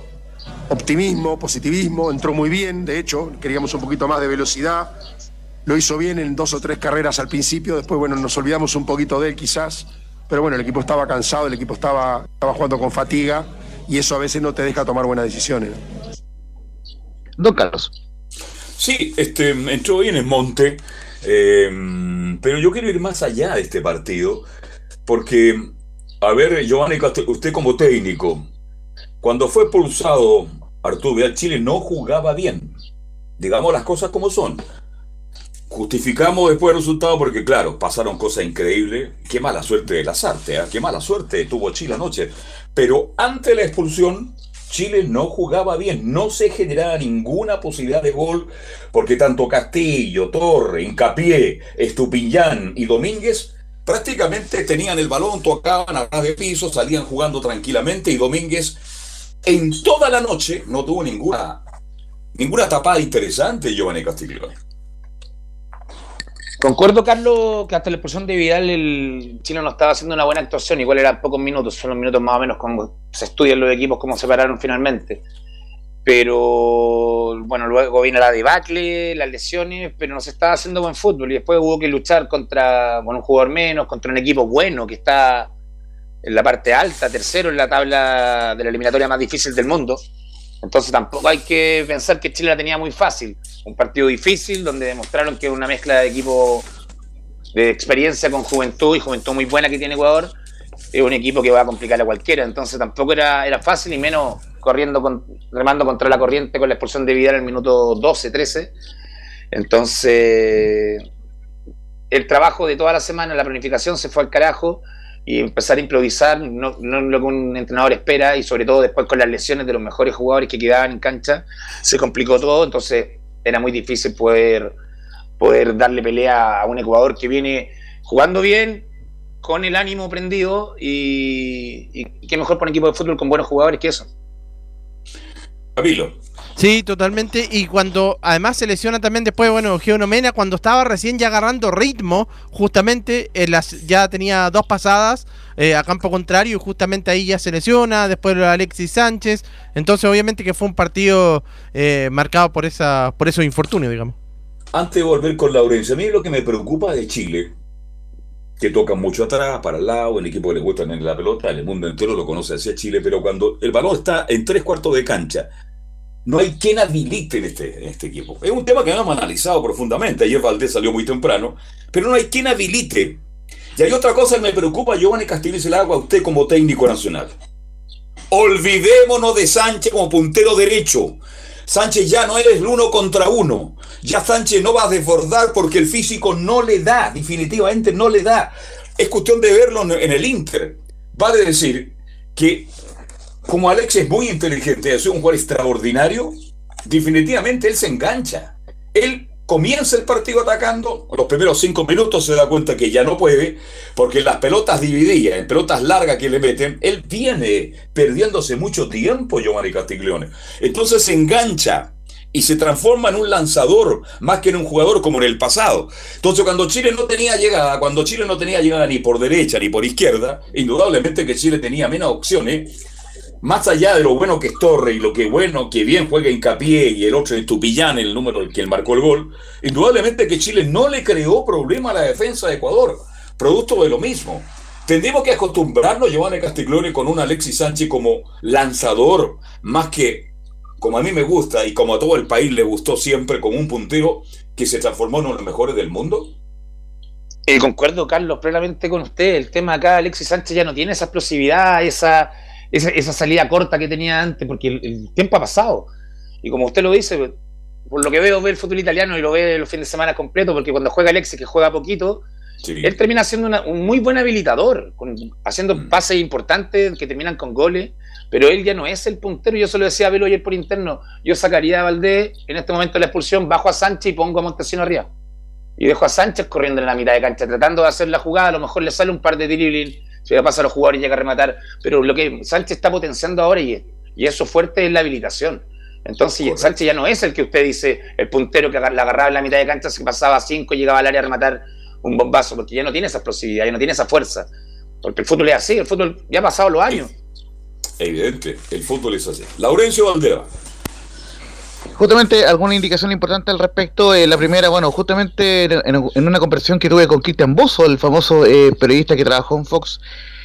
optimismo, positivismo, entró muy bien, de hecho, queríamos un poquito más de velocidad, lo hizo bien en dos o tres carreras al principio, después, bueno, nos olvidamos un poquito de él quizás, pero bueno, el equipo estaba cansado, el equipo estaba, estaba jugando con fatiga y eso a veces no te deja tomar buenas decisiones.
Don Carlos.
Sí, este, entró bien en Monte, eh, pero yo quiero ir más allá de este partido, porque, a ver, Giovanni, usted como técnico, cuando fue expulsado Arturo Vidal, Chile no jugaba bien. Digamos las cosas como son. Justificamos después el resultado porque, claro, pasaron cosas increíbles. Qué mala suerte de las artes, ¿eh? qué mala suerte tuvo Chile anoche. Pero ante la expulsión, Chile no jugaba bien, no se generaba ninguna posibilidad de gol, porque tanto Castillo, Torre, Incapié, Estupillán y Domínguez prácticamente tenían el balón, tocaban a de piso, salían jugando tranquilamente y Domínguez en toda la noche no tuvo ninguna, ninguna tapada interesante Giovanni Castillo.
Concuerdo, Carlos, que hasta la expulsión de Vidal el Chile no estaba haciendo una buena actuación, igual eran pocos minutos, son los minutos más o menos como se estudian los equipos, cómo se pararon finalmente. Pero bueno, luego vino la debacle, las lesiones, pero no se estaba haciendo buen fútbol y después hubo que luchar contra un jugador menos, contra un equipo bueno que está en la parte alta, tercero en la tabla de la eliminatoria más difícil del mundo. Entonces tampoco hay que pensar que Chile la tenía muy fácil. Un partido difícil donde demostraron que una mezcla de equipo de experiencia con juventud y juventud muy buena que tiene Ecuador es un equipo que va a complicar a cualquiera. Entonces tampoco era, era fácil y menos corriendo con, remando contra la corriente con la expulsión de Vidal en el minuto 12, 13. Entonces el trabajo de toda la semana, la planificación se fue al carajo y empezar a improvisar, no, no lo que un entrenador espera, y sobre todo después con las lesiones de los mejores jugadores que quedaban en cancha, se complicó todo, entonces era muy difícil poder, poder darle pelea a un Ecuador que viene jugando bien, con el ánimo prendido, y, y qué mejor para un equipo de fútbol con buenos jugadores que eso.
Camilo.
Sí, totalmente. Y cuando además se lesiona también después, bueno, Geonomena, cuando estaba recién ya agarrando ritmo, justamente en las, ya tenía dos pasadas eh, a campo contrario, y justamente ahí ya se lesiona, después Alexis Sánchez. Entonces, obviamente que fue un partido eh, marcado por esa por esos infortunios, digamos.
Antes de volver con Laurencia, a mí lo que me preocupa de Chile, que toca mucho atrás, para el lado, el equipo que le gusta tener la pelota, el mundo entero lo conoce hacia Chile, pero cuando el balón está en tres cuartos de cancha, no hay quien habilite en este, en este equipo. Es un tema que hemos analizado profundamente. Ayer Valdés salió muy temprano, pero no hay quien habilite. Y hay otra cosa que me preocupa, Giovanni Castillo y agua a usted como técnico nacional. Olvidémonos de Sánchez como puntero derecho. Sánchez ya no eres el uno contra uno. Ya Sánchez no va a desbordar porque el físico no le da, definitivamente no le da. Es cuestión de verlo en el Inter. Vale decir que como Alex es muy inteligente, es un jugador extraordinario, definitivamente él se engancha. Él comienza el partido atacando, los primeros cinco minutos se da cuenta que ya no puede, porque las pelotas divididas, en pelotas largas que le meten, él viene perdiéndose mucho tiempo, Giovanni Castiglione. Entonces se engancha y se transforma en un lanzador más que en un jugador como en el pasado. Entonces cuando Chile no tenía llegada, cuando Chile no tenía llegada ni por derecha ni por izquierda, indudablemente que Chile tenía menos opciones, más allá de lo bueno que es Torre y lo que bueno que bien juega Hincapié y el otro en Tupillán, el número que marcó el gol, indudablemente que Chile no le creó problema a la defensa de Ecuador, producto de lo mismo. Tendríamos que acostumbrarnos, Giovanni Castiglione, con un Alexis Sánchez como lanzador, más que, como a mí me gusta y como a todo el país le gustó siempre, como un puntero que se transformó en uno de los mejores del mundo.
Eh, concuerdo, Carlos, plenamente con usted. El tema acá, Alexis Sánchez ya no tiene esa explosividad, esa, esa, salida corta que tenía antes, porque el, tiempo ha pasado. Y como usted lo dice, por lo que veo, ve el fútbol italiano y lo ve los fines de semana completo, porque cuando juega Alexis, que juega poquito, él termina siendo un muy buen habilitador, haciendo mm. pases importantes que terminan con goles, pero él ya no es el puntero. Yo se lo decía a Velo ayer por interno, yo sacaría a Valdés en este momento la expulsión, bajo a Sánchez y pongo a Montesino arriba. Y dejo a Sánchez corriendo en la mitad de cancha, tratando de hacer la jugada, a lo mejor le sale un par de dribbling se pasa a los jugadores y llega a rematar. Pero lo que Sánchez está potenciando ahora y, y eso fuerte es la habilitación. Entonces Sánchez ya no es el que usted dice, el puntero que la agarraba en la mitad de cancha, se pasaba a cinco y llegaba al área a rematar un bombazo, porque ya no tiene esa explosividad, ya no tiene esa fuerza. Porque el fútbol es así, el fútbol ya ha pasado los años.
Evidente, el fútbol es así. Laurencio Valdera.
Justamente alguna indicación importante al respecto. Eh, la primera, bueno, justamente en, una conversación que tuve con Cristian Bozo, el famoso eh, periodista que trabajó en Fox,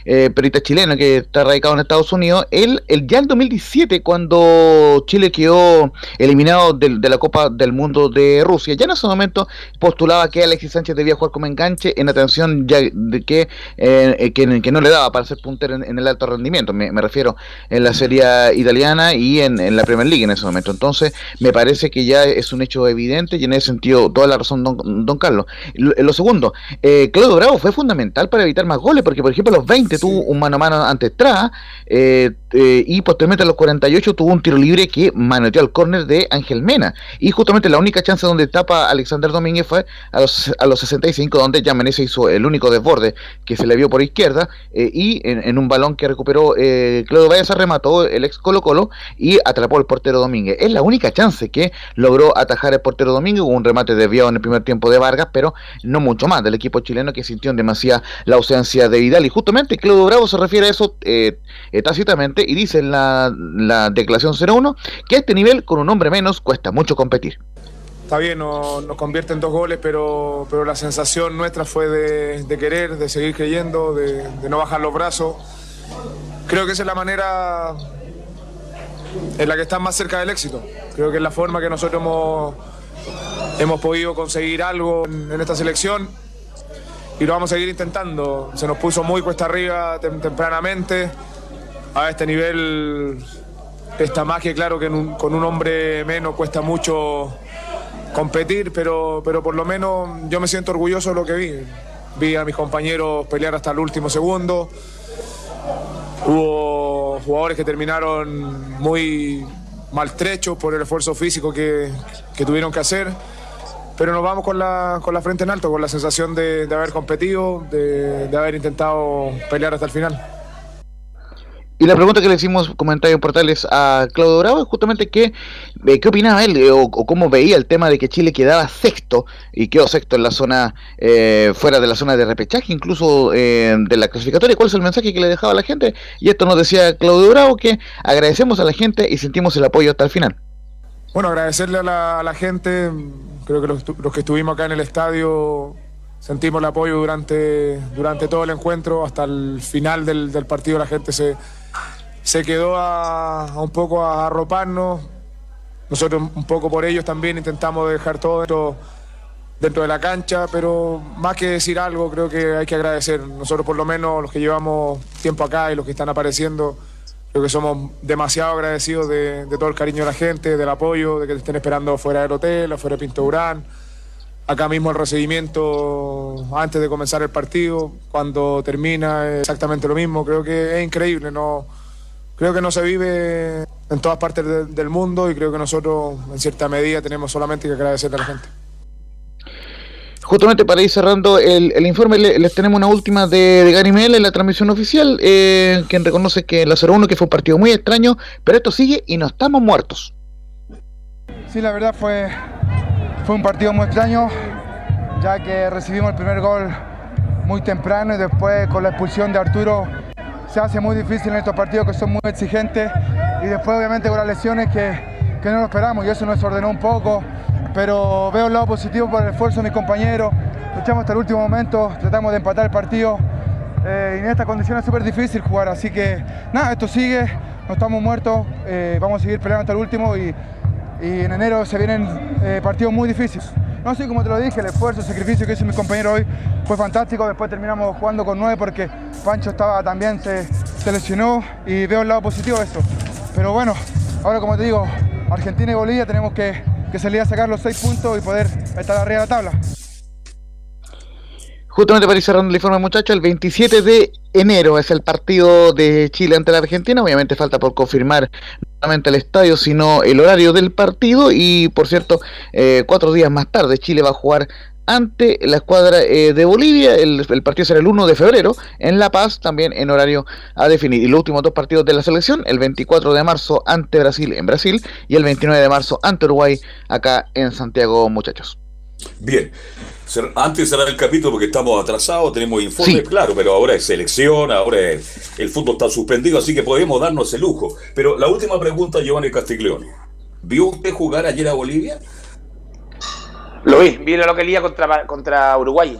eh, chileno que está radicado en Estados Unidos, él, el, ya en 2017, cuando Chile quedó eliminado de, la Copa del Mundo de Rusia, ya en ese momento postulaba que Alexis Sánchez debía jugar como enganche en atención ya de que, eh, que, no le daba para ser puntero en, el alto rendimiento, me, refiero en la Serie italiana y en, la Premier League en ese momento. Entonces, me parece que ya es un hecho evidente y en ese sentido toda la razón, don, don Carlos. Lo, segundo, eh, Claudio Bravo fue fundamental para evitar más goles, porque por ejemplo los 20 tuvo un mano a mano ante Estrada, eh, eh, y posteriormente a los 48 tuvo un tiro libre que manoteó al córner de Ángel Mena. Y justamente la única chance donde tapa Alexander Domínguez fue a los, a los 65, donde ya Menezes hizo el único desborde que se le vio por izquierda eh, y en, un balón que recuperó Claudio Valles remató el ex Colo Colo y atrapó al portero Domínguez. Es la única chance que logró atajar el portero Domínguez, hubo un remate desviado en el primer tiempo de Vargas, pero no mucho más del equipo chileno que sintió en demasía la ausencia de Vidal. Y justamente Claudio Bravo se refiere a eso eh, tácitamente y dice en la, la declaración 01 que a este nivel con un hombre menos cuesta mucho competir
está bien, nos, convierte en dos goles, pero, pero la sensación nuestra fue de, querer, de seguir creyendo, de, no bajar los brazos. Creo que esa es la manera en la que están más cerca del éxito. Creo que es la forma que nosotros hemos, hemos podido conseguir algo en, esta selección y lo vamos a seguir intentando. Se nos puso muy cuesta arriba tempranamente. A este nivel más que claro que con un hombre menos cuesta mucho competir, pero, pero por lo menos yo me siento orgulloso de lo que vi. Vi a mis compañeros pelear hasta el último segundo. Hubo jugadores que terminaron muy maltrechos por el esfuerzo físico que, tuvieron que hacer. Pero nos vamos con la, con la frente en alto, con la sensación de, haber competido, de, de haber intentado pelear hasta el final.
Y la pregunta que le hicimos comentarios en portales a Claudio Bravo es justamente qué, eh, qué opinaba él eh, o, cómo veía el tema de que Chile quedaba sexto y quedó sexto en la zona, eh, fuera de la zona de repechaje, incluso de la clasificatoria. ¿Cuál es el mensaje que le dejaba a la gente? Y esto nos decía Claudio Bravo que agradecemos a la gente y sentimos el apoyo hasta el final.
Bueno, agradecerle a la, gente, creo que los, que estuvimos acá en el estadio sentimos el apoyo durante, durante todo el encuentro, hasta el final del, partido la gente se se quedó a, un poco a arroparnos. Nosotros un poco por ellos también intentamos dejar todo dentro, dentro de la cancha, pero más que decir algo, creo que hay que agradecer. Nosotros por lo menos los que llevamos tiempo acá y los que están apareciendo, creo que somos demasiado agradecidos de, todo el cariño de la gente, del apoyo, de que te estén esperando fuera del hotel, afuera de Pinto Durán. Acá mismo el recibimiento antes de comenzar el partido, cuando termina, es exactamente lo mismo. Creo que es increíble, no creo que no se vive en todas partes del mundo y creo que nosotros en cierta medida tenemos solamente que agradecerle a la gente.
Justamente para ir cerrando el, informe, les tenemos una última de, de Gary Mel en la transmisión oficial, eh, quien reconoce que la 0-1 que fue un partido muy extraño, pero esto sigue y no estamos muertos.
Sí, la verdad fue, fue un partido muy extraño, ya que recibimos el primer gol muy temprano y después con la expulsión de Arturo se hace muy difícil en estos partidos que son muy exigentes y después obviamente con las lesiones que, que no lo esperamos y eso nos ordenó un poco, pero veo el lado positivo por el esfuerzo de mis compañeros, luchamos hasta el último momento, tratamos de empatar el partido eh, y en estas condiciones es súper difícil jugar, así que nada, esto sigue, no estamos muertos, eh, vamos a seguir peleando hasta el último y, en enero se vienen eh, partidos muy difíciles. No, sí, como te lo dije, el esfuerzo, el sacrificio que hizo mi compañero hoy fue fantástico. Después terminamos jugando con nueve porque Pancho estaba también, se, lesionó y veo el lado positivo de eso. Pero bueno, ahora como te digo, Argentina y Bolivia tenemos que, que salir a sacar los seis puntos y poder estar arriba de la tabla.
Justamente para ir cerrando el informe, muchachos, el 27 de enero es el partido de Chile ante la Argentina. Obviamente falta por confirmar no solamente el estadio, sino el horario del partido. Y por cierto, eh, cuatro días más tarde, Chile va a jugar ante la escuadra eh, de Bolivia. El, partido será el 1 de febrero en La Paz, también en horario a definir. Y los últimos dos partidos de la selección, el 24 de marzo ante Brasil en Brasil y el 29 de marzo ante Uruguay acá en Santiago, muchachos.
Bien, antes de cerrar el capítulo, porque estamos atrasados, tenemos informes, claro, pero ahora es selección, ahora el fútbol está suspendido, así que podemos darnos el lujo. Pero la última pregunta, Giovanni Castiglione. ¿Vio usted jugar ayer a Bolivia?
Lo vi, vi la localidad contra, contra Uruguay.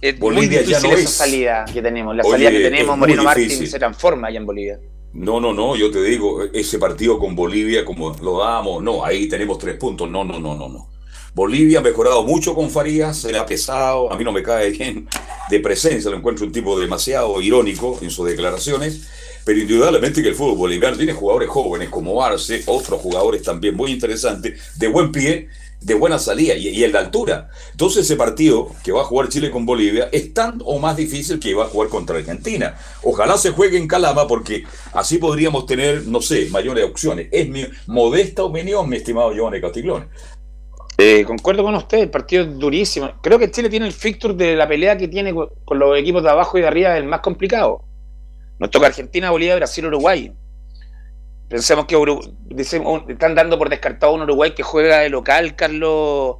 Es Bolivia muy ya no esa salida que tenemos. La salida que tenemos, Moreno Martín se transforma allá en Bolivia.
No, no, no, yo te digo, ese partido con Bolivia, como lo damos, no, ahí tenemos tres puntos, no, no, no, no, no. Bolivia ha mejorado mucho con Farías, se le ha pesado, a mí no me cae bien de presencia, lo encuentro un tipo demasiado irónico en sus declaraciones, pero indudablemente que el fútbol boliviano tiene jugadores jóvenes como Arce, otros jugadores también muy interesantes, de buen pie, de buena salida y, y el de altura. Entonces ese partido que va a jugar Chile con Bolivia es tan o más difícil que va a jugar contra Argentina. Ojalá se juegue en Calama porque así podríamos tener, no sé, mayores opciones. Es mi modesta opinión, mi estimado Giovanni Castiglione.
Eh, concuerdo con usted, el partido es durísimo. Creo que Chile tiene el fixture de la pelea que tiene con, los equipos de abajo y de arriba, el más complicado. Nos toca Argentina, Bolivia, Brasil, Uruguay. Pensemos que Urugu- decimos- están dando por descartado un Uruguay que juega de local, Carlos,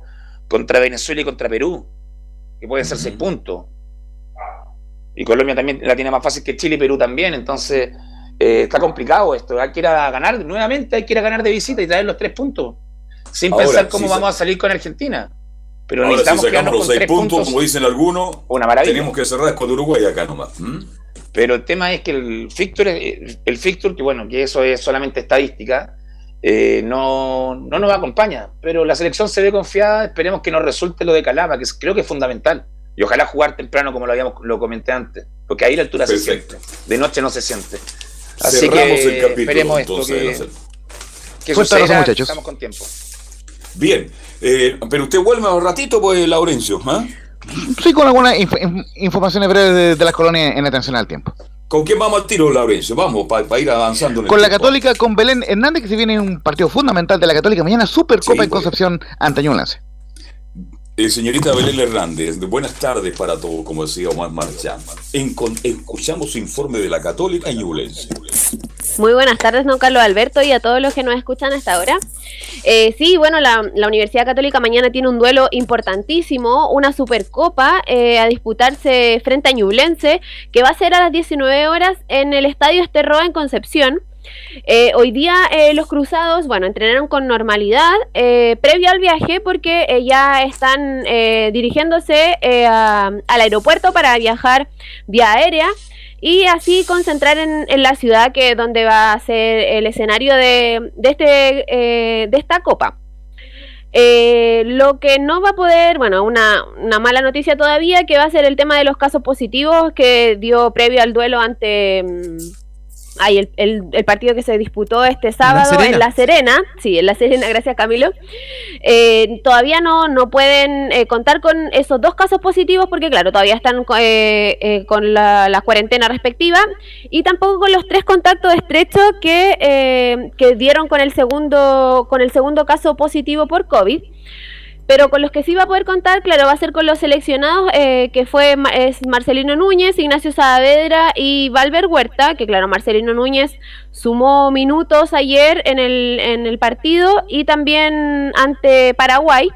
contra Venezuela y contra Perú, que pueden ser seis puntos. Y Colombia también la tiene más fácil que Chile y Perú también. Entonces, eh, está complicado esto. Hay que ir a ganar, nuevamente hay que ir a ganar de visita y traer los tres puntos. Sin
Ahora,
pensar cómo
si
vamos a salir con Argentina. Pero
Ahora, si
necesitamos
sacamos
quedarnos
los seis puntos,
puntos.
como dicen algunos,
Una maravilla.
tenemos que cerrar con Uruguay acá nomás. ¿m?
Pero el tema es que el fixture, el fixture que bueno, que eso es solamente estadística, eh, no, no nos acompaña. Pero la selección se ve confiada, esperemos que nos resulte lo de Calama, que creo que es fundamental. Y ojalá jugar temprano como lo habíamos lo comenté antes, porque ahí la altura
Perfecto.
se siente, de noche no se siente. Así
Cerramos
que
el capítulo,
esperemos esto
entonces,
que, que suceda,
muchachos.
estamos con tiempo.
Bien, eh, pero usted vuelve a un ratito, pues, Laurencio. ¿ah?
Sí, con algunas inf- inf- informaciones breves de, de las colonias en atención al tiempo.
¿Con quién vamos al tiro, Laurencio? Vamos, para ir avanzando en el
Con la
tiempo.
Católica, con Belén Hernández, que se viene un partido fundamental de la Católica mañana, Supercopa
Sí,
en. Concepción ante Ñublense.
Eh, señorita Belén Hernández, buenas tardes para todos, como decía Omar Marchán. Escuchamos informe de la Católica Ñublense.
Muy buenas tardes, don Carlos Alberto, y a todos los que nos escuchan hasta ahora. Eh, sí, bueno, la, la Universidad Católica mañana tiene un duelo importantísimo, una supercopa eh, a disputarse frente a Ñublense, que va a ser a las 19 horas en el Estadio Esterroa en Concepción. Eh, hoy día eh, los cruzados, bueno, entrenaron con normalidad eh, previo al viaje porque eh, ya están eh, dirigiéndose al aeropuerto para viajar vía aérea y así concentrar en, en la ciudad que donde va a ser el escenario de, de este, de esta copa. Lo que no va a poder, bueno, una, una mala noticia todavía, que va a ser el tema de los casos positivos que dio previo al duelo ante... mm, ay, el, el- el partido que se disputó este sábado en La Serena, sí, en La Serena, gracias Camilo, eh, todavía no, no pueden eh, contar con esos dos casos positivos porque claro, todavía están eh, eh, con la, la cuarentena respectiva. Y tampoco con los tres contactos estrechos que, eh, que dieron con el segundo con el segundo caso positivo por COVID. Pero con los que sí va a poder contar, claro, va a ser con los seleccionados, eh, que fue es Marcelino Núñez, Ignacio Saavedra y Valver Huerta, que claro, Marcelino Núñez sumó minutos ayer en el, en el partido y también ante Paraguay.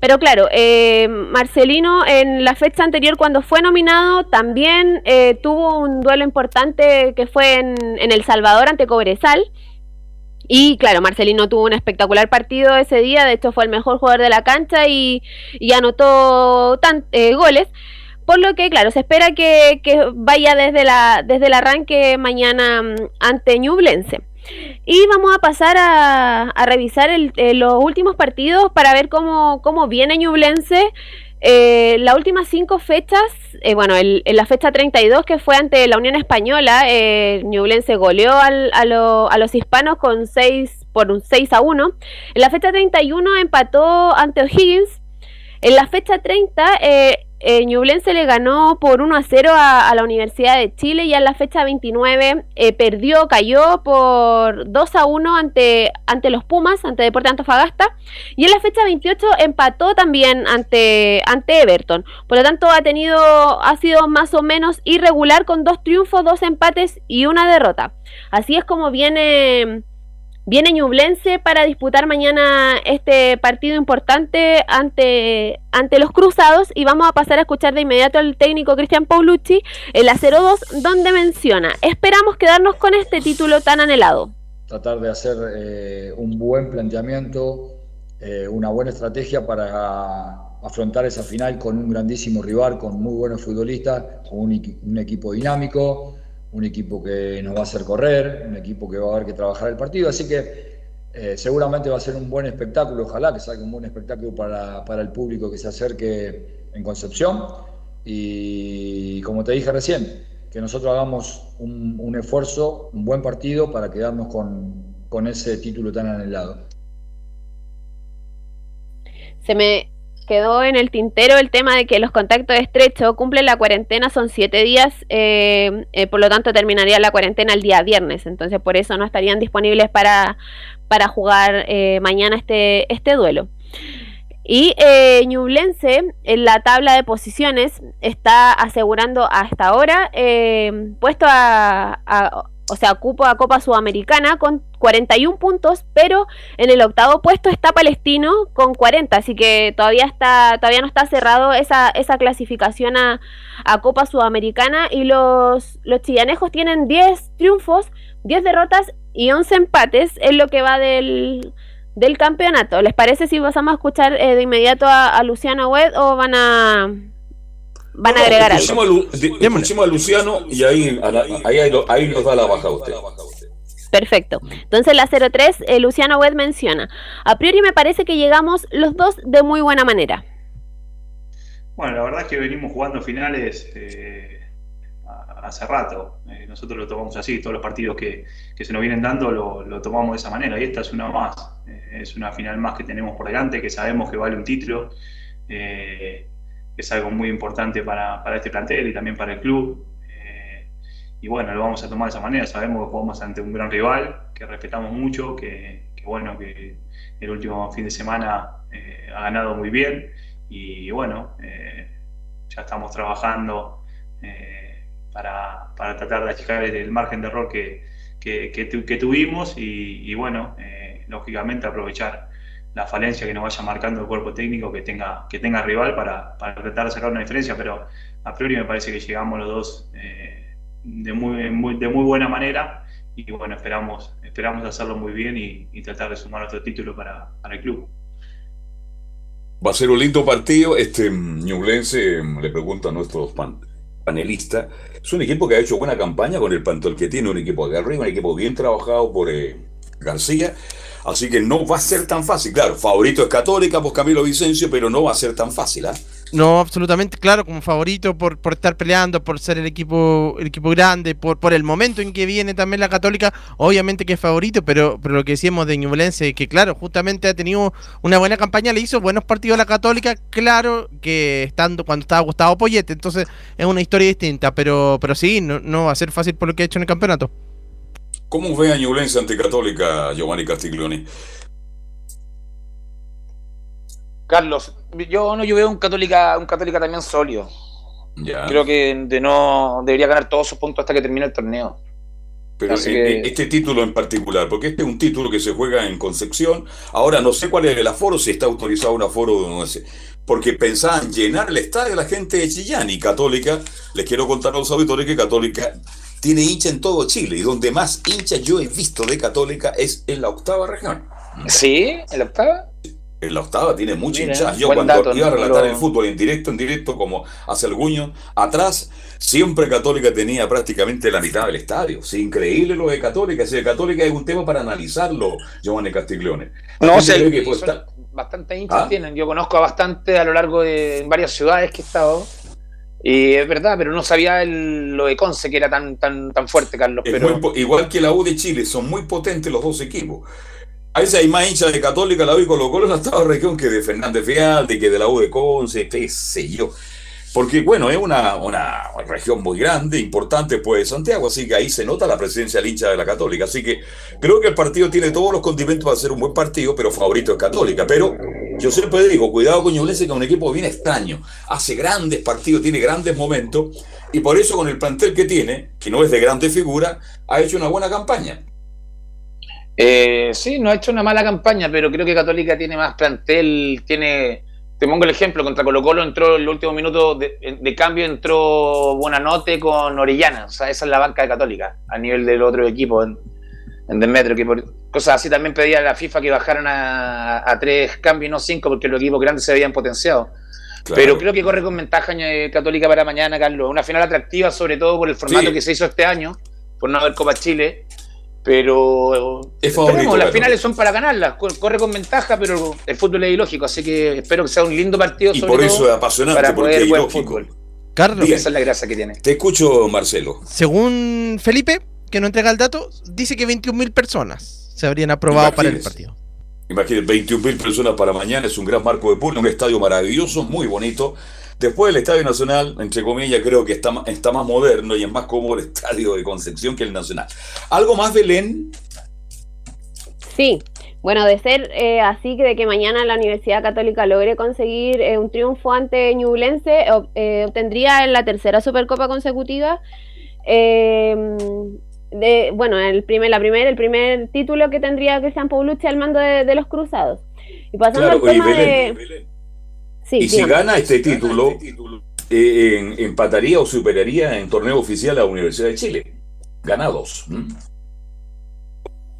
Pero claro, eh, Marcelino en la fecha anterior cuando fue nominado también eh, tuvo un duelo importante que fue en, en El Salvador ante Cobresal. Y claro, Marcelino tuvo un espectacular partido ese día, de hecho fue el mejor jugador de la cancha y, y anotó tan, eh, goles. Por lo que, claro, se espera que, que vaya desde, la, desde el arranque mañana mm, ante Ñublense. Y vamos a pasar a, a revisar el- eh, los últimos partidos para ver cómo, cómo viene Ñublense. Eh, las últimas cinco fechas, eh, bueno, el- en la fecha 32 que fue ante la Unión Española, eh, Ñublense goleó al- a, lo- a los hispanos con 6 por un 6 a 1. En la fecha 31 empató ante O'Higgins. En la fecha 30, eh, Ñublense le ganó por 1 a 0 a, la Universidad de Chile y en la fecha 29 eh, perdió, cayó por 2 a 1 ante, ante los Pumas, ante Deporte Antofagasta. Y en la fecha 28 empató también ante, ante Everton. Por lo tanto, ha tenido, ha sido más o menos irregular con dos triunfos, dos empates y una derrota. Así es como viene Viene Ñublense para disputar mañana este partido importante ante, ante los Cruzados y vamos a pasar a escuchar de inmediato al técnico Cristian Paulucci en la 02 donde menciona, esperamos quedarnos con este título tan anhelado.
tratar de hacer eh, un buen planteamiento, eh, una buena estrategia para afrontar esa final con un grandísimo rival, con muy buenos futbolistas, con un equipo dinámico, un equipo que nos va a hacer correr, un equipo que va a haber que trabajar el partido. Así que Eh, seguramente va a ser un buen espectáculo, ojalá que salga un buen espectáculo para, para el público que se acerque en Concepción. Y como te dije recién, que nosotros hagamos un, un esfuerzo, un buen partido para quedarnos con, con ese título tan anhelado.
Se me quedó en el tintero el tema de que los contactos estrechos cumplen la cuarentena, son siete días, eh, eh, por lo tanto terminaría la cuarentena el día viernes, entonces por eso no estarían disponibles para, para jugar eh, mañana este, este duelo. Y eh, Ñublense en la tabla de posiciones está asegurando hasta ahora eh, puesto a, a, o sea, cupo a Copa Sudamericana con 41 puntos, pero en el octavo puesto está Palestino con 40, así que todavía está todavía no está cerrado esa, esa clasificación a, a Copa Sudamericana y los, los chillanejos tienen 10 triunfos, 10 derrotas y 11 empates en lo que va del del campeonato. ¿Les parece si pasamos a escuchar eh, de inmediato a, a, Luciano Wed o van a van a agregar
escuchemos
algo?
A Lu, escuchemos a Luciano y ahí, ahí, ahí, ahí nos da la baja usted.
Perfecto. Entonces la 03, eh, Luciano Wed menciona, a priori me parece que llegamos los dos de muy buena manera.
Bueno, la verdad es que venimos jugando finales eh, hace rato. Eh, nosotros lo tomamos así, todos los partidos que, que se nos vienen dando lo, tomamos de esa manera y esta es una más. Eh, es una final más que tenemos por delante, que sabemos que vale un título, que es algo muy importante para, para, este plantel y también para el club. Eh, y bueno, lo vamos a tomar de esa manera. Sabemos que jugamos ante un gran rival, que respetamos mucho, que, bueno, que el último fin de semana eh, ha ganado muy bien y bueno, ya estamos trabajando para, para, tratar de achicar el margen de error que, que, tuvimos y, bueno, eh, lógicamente aprovechar la falencia que nos vaya marcando el cuerpo técnico que tenga, que tenga rival para, para tratar de sacar una diferencia, pero a priori me parece que llegamos los dos eh, de, muy, muy, de muy buena manera y bueno, esperamos, esperamos hacerlo muy bien y, y tratar de sumar otro título para, para el club.
Va a ser un lindo partido. Este Ñublense le pregunta a nuestros pan, panelista, es un equipo que ha hecho buena campaña con el Pantol que tiene, un equipo de arriba, un equipo bien trabajado por eh, García, así que no va a ser tan fácil. Claro, favorito es Católica, pues Camilo Vicencio, pero no va a ser tan fácil, ¿ah? ¿eh?
No, absolutamente, claro, como favorito por, por estar peleando, por ser el equipo, el equipo grande, por, por el momento en que viene también la Católica, obviamente que es favorito, pero, pero lo que decíamos de Ñublense, que claro, justamente ha tenido una buena campaña, le hizo buenos partidos a la Católica, claro que estando cuando estaba Gustavo Poyete, entonces es una historia distinta, pero, pero sí, no, no va a ser fácil por lo que ha hecho en el campeonato.
¿Cómo ve a Ñublense ante Católica, Giovanni Castiglioni?
Carlos, yo no yo veo un católica, un católica también sólido.
Ya.
Creo que de no debería ganar todos sus puntos hasta que termine el torneo.
Pero
Así
eh,
que-
este título en particular, porque este es un título que se juega en Concepción. Ahora no sé cuál es el aforo, si está autorizado un aforo, no sé. Porque pensaban llenar el estadio la gente de Chillán y Católica. Les quiero contar a los auditores que Católica tiene hincha en todo Chile y donde más hinchas yo he visto de Católica es en la octava región.
¿Sí? ¿En la octava?
En la octava tiene mucha
Mira,
hinchada. Yo cuando
dato,
iba a relatar el fútbol en directo, en directo, como hace el Guño, atrás, siempre Católica tenía prácticamente la mitad del estadio. Sí, increíble lo de Católica. Si de Católica es un tema para analizarlo, Giovanni Castiglione.
No,
que estar-
bastante hinchas
¿Ah?
tienen. Yo conozco a bastante a lo largo de varias ciudades que he estado. Y es verdad, pero no sabía el- lo de Conce que era tan, tan, tan fuerte, Carlos.
es
Pero
muy igual que la U de Chile, son muy potentes los dos equipos. A veces hay más hinchas de Católica, la U y Colo Colo en la región que de Fernández Fialde, que de la U de Conce, qué sé yo. Porque, bueno, es una, una región muy grande, importante, pues, Santiago, así que ahí se nota la presencia del hincha de la Católica. Así que creo que el partido tiene todos los condimentos para ser un buen partido, pero favorito es Católica. Pero yo siempre digo, cuidado con Ñublense, que es un equipo bien extraño. Hace grandes partidos, tiene grandes momentos, y por eso con el plantel que tiene, que no es de grandes figuras, ha hecho una buena campaña.
Eh, sí, no ha hecho una mala campaña, pero creo que Católica tiene más plantel, tiene... Te pongo el ejemplo, contra Colo Colo entró el último minuto de, de cambio, entró Buenanote con Orellana, o sea, esa es la banca de Católica, a nivel del otro equipo en, en Demetrio, que por cosas así también pedía a la FIFA que bajaran a, a tres cambios y no cinco, porque los equipos grandes se habían potenciado.
Claro.
Pero creo que corre con ventaja eh, Católica para mañana, Carlos. Una final atractiva, sobre todo por el formato
Sí.
que se hizo este año, por no haber Copa Chile. Pero
Es favorito,
las finales son para ganarlas. Cor- Corre con ventaja, pero el fútbol es ilógico, así que espero que sea un lindo partido.
Y
sobre
por eso
todo,
es apasionante,
para
porque
poder
es
buen
ilógico.
fútbol.
Carlos.
Esa es la gracia que tiene.
Te escucho, Marcelo.
Según Felipe, que no entrega el dato, dice que 21.000 personas se habrían aprobado para el partido.
Imagínate, 21.000 personas para mañana, es un gran marco de público, un estadio maravilloso, muy bonito. Después el Estadio Nacional, entre comillas, creo que está, está más moderno y es más cómodo el Estadio de Concepción que el Nacional. ¿Algo más, Belén?
Sí, bueno, de ser eh, así que de que mañana la Universidad Católica logre conseguir eh, un triunfo ante Ñublense, eh, obtendría la tercera Supercopa consecutiva. Eh, de, bueno, el primer, la primer, el primer título que tendría Cristian Paulucci al mando de, de los Cruzados. Y pasando
Claro,
al
oye,
tema
Belén,
de... Sí,
y si
dígame.
gana este título, eh, en- empataría o superaría en torneo oficial a la Universidad de Chile. Ganados. ¿m?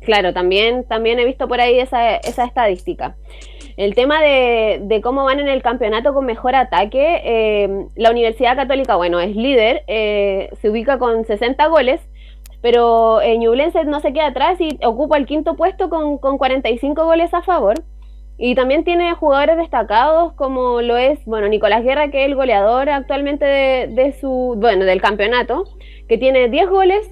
Claro, también, también he visto por ahí esa, esa estadística. El tema de, de cómo van en el campeonato con mejor ataque, eh, la Universidad Católica, bueno, es líder, eh, se ubica con 60 goles, pero eh, Ñublense no se queda atrás y ocupa el quinto puesto con, con 45 goles a favor. Y también tiene jugadores destacados como lo es, bueno, Nicolás Guerra, que es el goleador actualmente de, de su, bueno, del campeonato, que tiene 10 goles.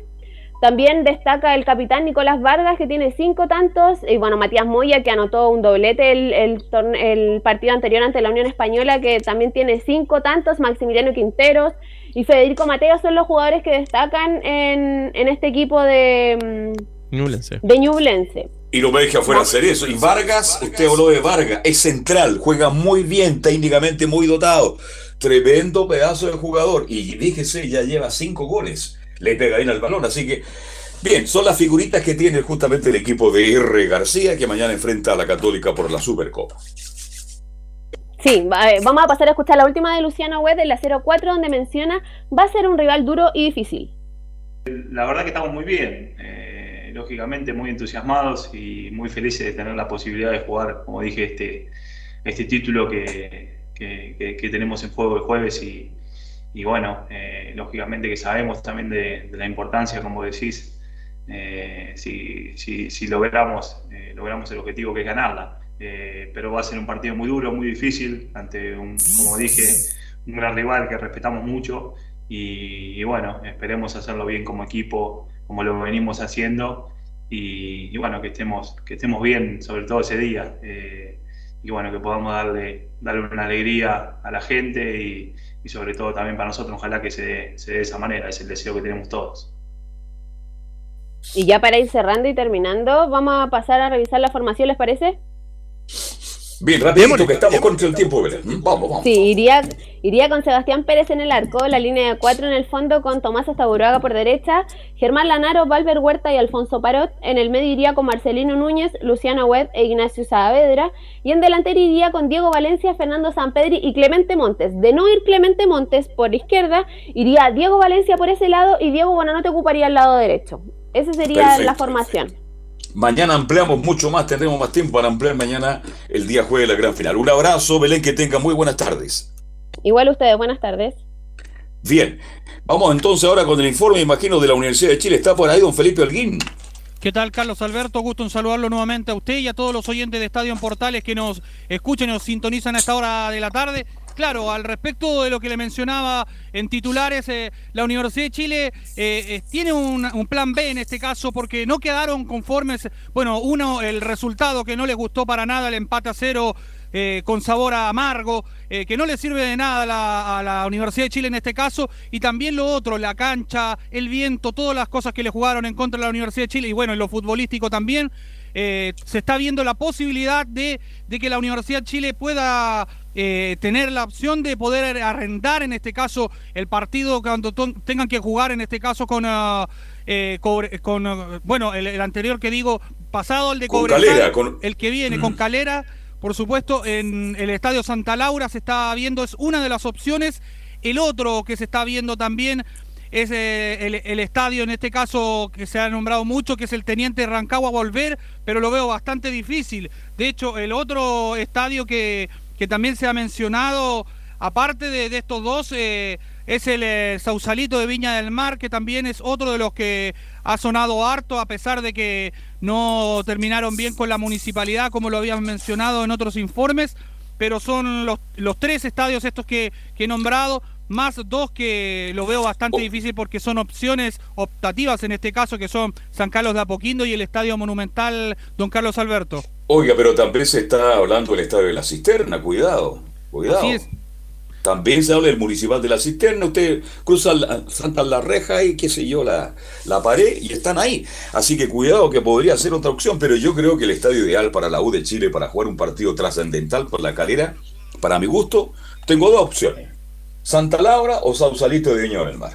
También destaca el capitán Nicolás Vargas, que tiene cinco tantos, y bueno, Matías Moya, que anotó un doblete el, el, el partido anterior ante la Unión Española, que también tiene cinco tantos, Maximiliano Quinteros y Federico Mateo son los jugadores que destacan en, en este equipo de, mm,
Ñublense.
de Ñublense.
Y no me deje afuera hacer eso. Y Vargas, usted habló de Vargas, es central, juega muy bien, técnicamente muy dotado. Tremendo pedazo de jugador. Y fíjese, ya lleva cinco goles. Le pega bien al balón. Así que, bien, son las figuritas que tiene justamente el equipo de R. García, que mañana enfrenta a la Católica por la Supercopa.
Sí, eh, vamos a pasar a escuchar la última de Luciano Webb en la 04, donde menciona va a ser un rival duro y difícil.
La verdad que estamos muy bien, eh, lógicamente muy entusiasmados y muy felices de tener la posibilidad de jugar, como dije, este, este título que, que- tenemos en juego el jueves y, y bueno, eh, lógicamente que sabemos también de, la importancia, como decís, eh, si, si- logramos, eh, logramos el objetivo que es ganarla. Pero va a ser un partido muy duro, muy difícil, ante un, como dije, un gran rival que respetamos mucho y bueno, esperemos hacerlo bien como equipo, como lo venimos haciendo y, bueno, que estemos, que estemos bien, sobre todo ese día, eh, y bueno, que podamos darle, darle una alegría a la gente y, y sobre todo también para nosotros, ojalá que se dé, se de esa manera, es el deseo que tenemos todos.
Y ya para ir cerrando y terminando, vamos a pasar a revisar la formación, ¿les parece?
Bien, rapidito, que estamos contra el tiempo. Vamos, vamos.
Sí, iría, iría con Sebastián Pérez en el arco, la línea de cuatro en el fondo con Tomás Astaburuaga por derecha, Germán Lanaro, Valver Huerta y Alfonso Parot. En el medio iría con Marcelino Núñez, Luciano Webb e Ignacio Saavedra. Y en delantero iría con Diego Valencia, Fernando Sampedri y Clemente Montes. De no ir Clemente Montes por izquierda, iría Diego Valencia por ese lado y Diego Buenanote ocuparía el lado derecho. Esa sería
Perfecto,
la formación.
Mañana ampliamos mucho más, tendremos más tiempo para ampliar mañana el día jueves de la gran final. Un abrazo, Belén, que tenga muy buenas tardes.
Igual ustedes, buenas tardes.
Bien, vamos entonces ahora con el informe, imagino, de la Universidad de Chile. Está por ahí don Felipe Holguín.
¿Qué tal, Carlos Alberto? Gusto en saludarlo nuevamente a usted y a todos los oyentes de Estadio en Portales que nos escuchan y nos sintonizan a esta hora de la tarde. Claro, al respecto de lo que le mencionaba en titulares, eh, la Universidad de Chile eh, eh, tiene un, plan B en este caso porque no quedaron conformes. Bueno, uno, el resultado que no les gustó para nada, el empate a cero con sabor a amargo, que no le sirve de nada a la, Universidad de Chile en este caso, y también lo otro, la cancha, el viento, todas las cosas que le jugaron en contra de la Universidad de Chile, y bueno, en lo futbolístico también, se está viendo la posibilidad de que la Universidad de Chile pueda eh, tener la opción de poder arrendar en este caso el partido cuando tengan que jugar en este caso con ah, eh, Cobre- con ah, bueno el, el anterior que digo pasado el de
Con
Cobresal,
Calera, con-
el que viene
Mm.
con Calera por supuesto en el estadio Santa Laura se está viendo es una de las opciones el otro que se está viendo también es eh, el, el estadio en este caso que se ha nombrado mucho, que es el Teniente Rancagua volver, pero lo veo bastante difícil. De hecho, el otro estadio que, que también se ha mencionado, aparte de, estos dos, eh, es el eh, Sausalito de Viña del Mar, que también es otro de los que ha sonado harto, a pesar de que no terminaron bien con la municipalidad, como lo habían mencionado en otros informes, pero son los, los tres estadios estos que, que he nombrado, más dos que lo veo bastante difícil porque son opciones optativas en este caso, que son San Carlos de Apoquindo y el Estadio Monumental Don Carlos Alberto.
Oiga, pero también se está hablando del Estadio de la Cisterna, cuidado, cuidado.
Así es.
También se habla del Municipal de la Cisterna, usted cruza, la, saltan la reja y qué sé yo, la, la pared y están ahí. Así que cuidado que podría ser otra opción, pero yo creo que el estadio ideal para la U de Chile para jugar un partido trascendental por la calera, para mi gusto, tengo dos opciones. Santa Laura o Sausalito de Viña del Mar.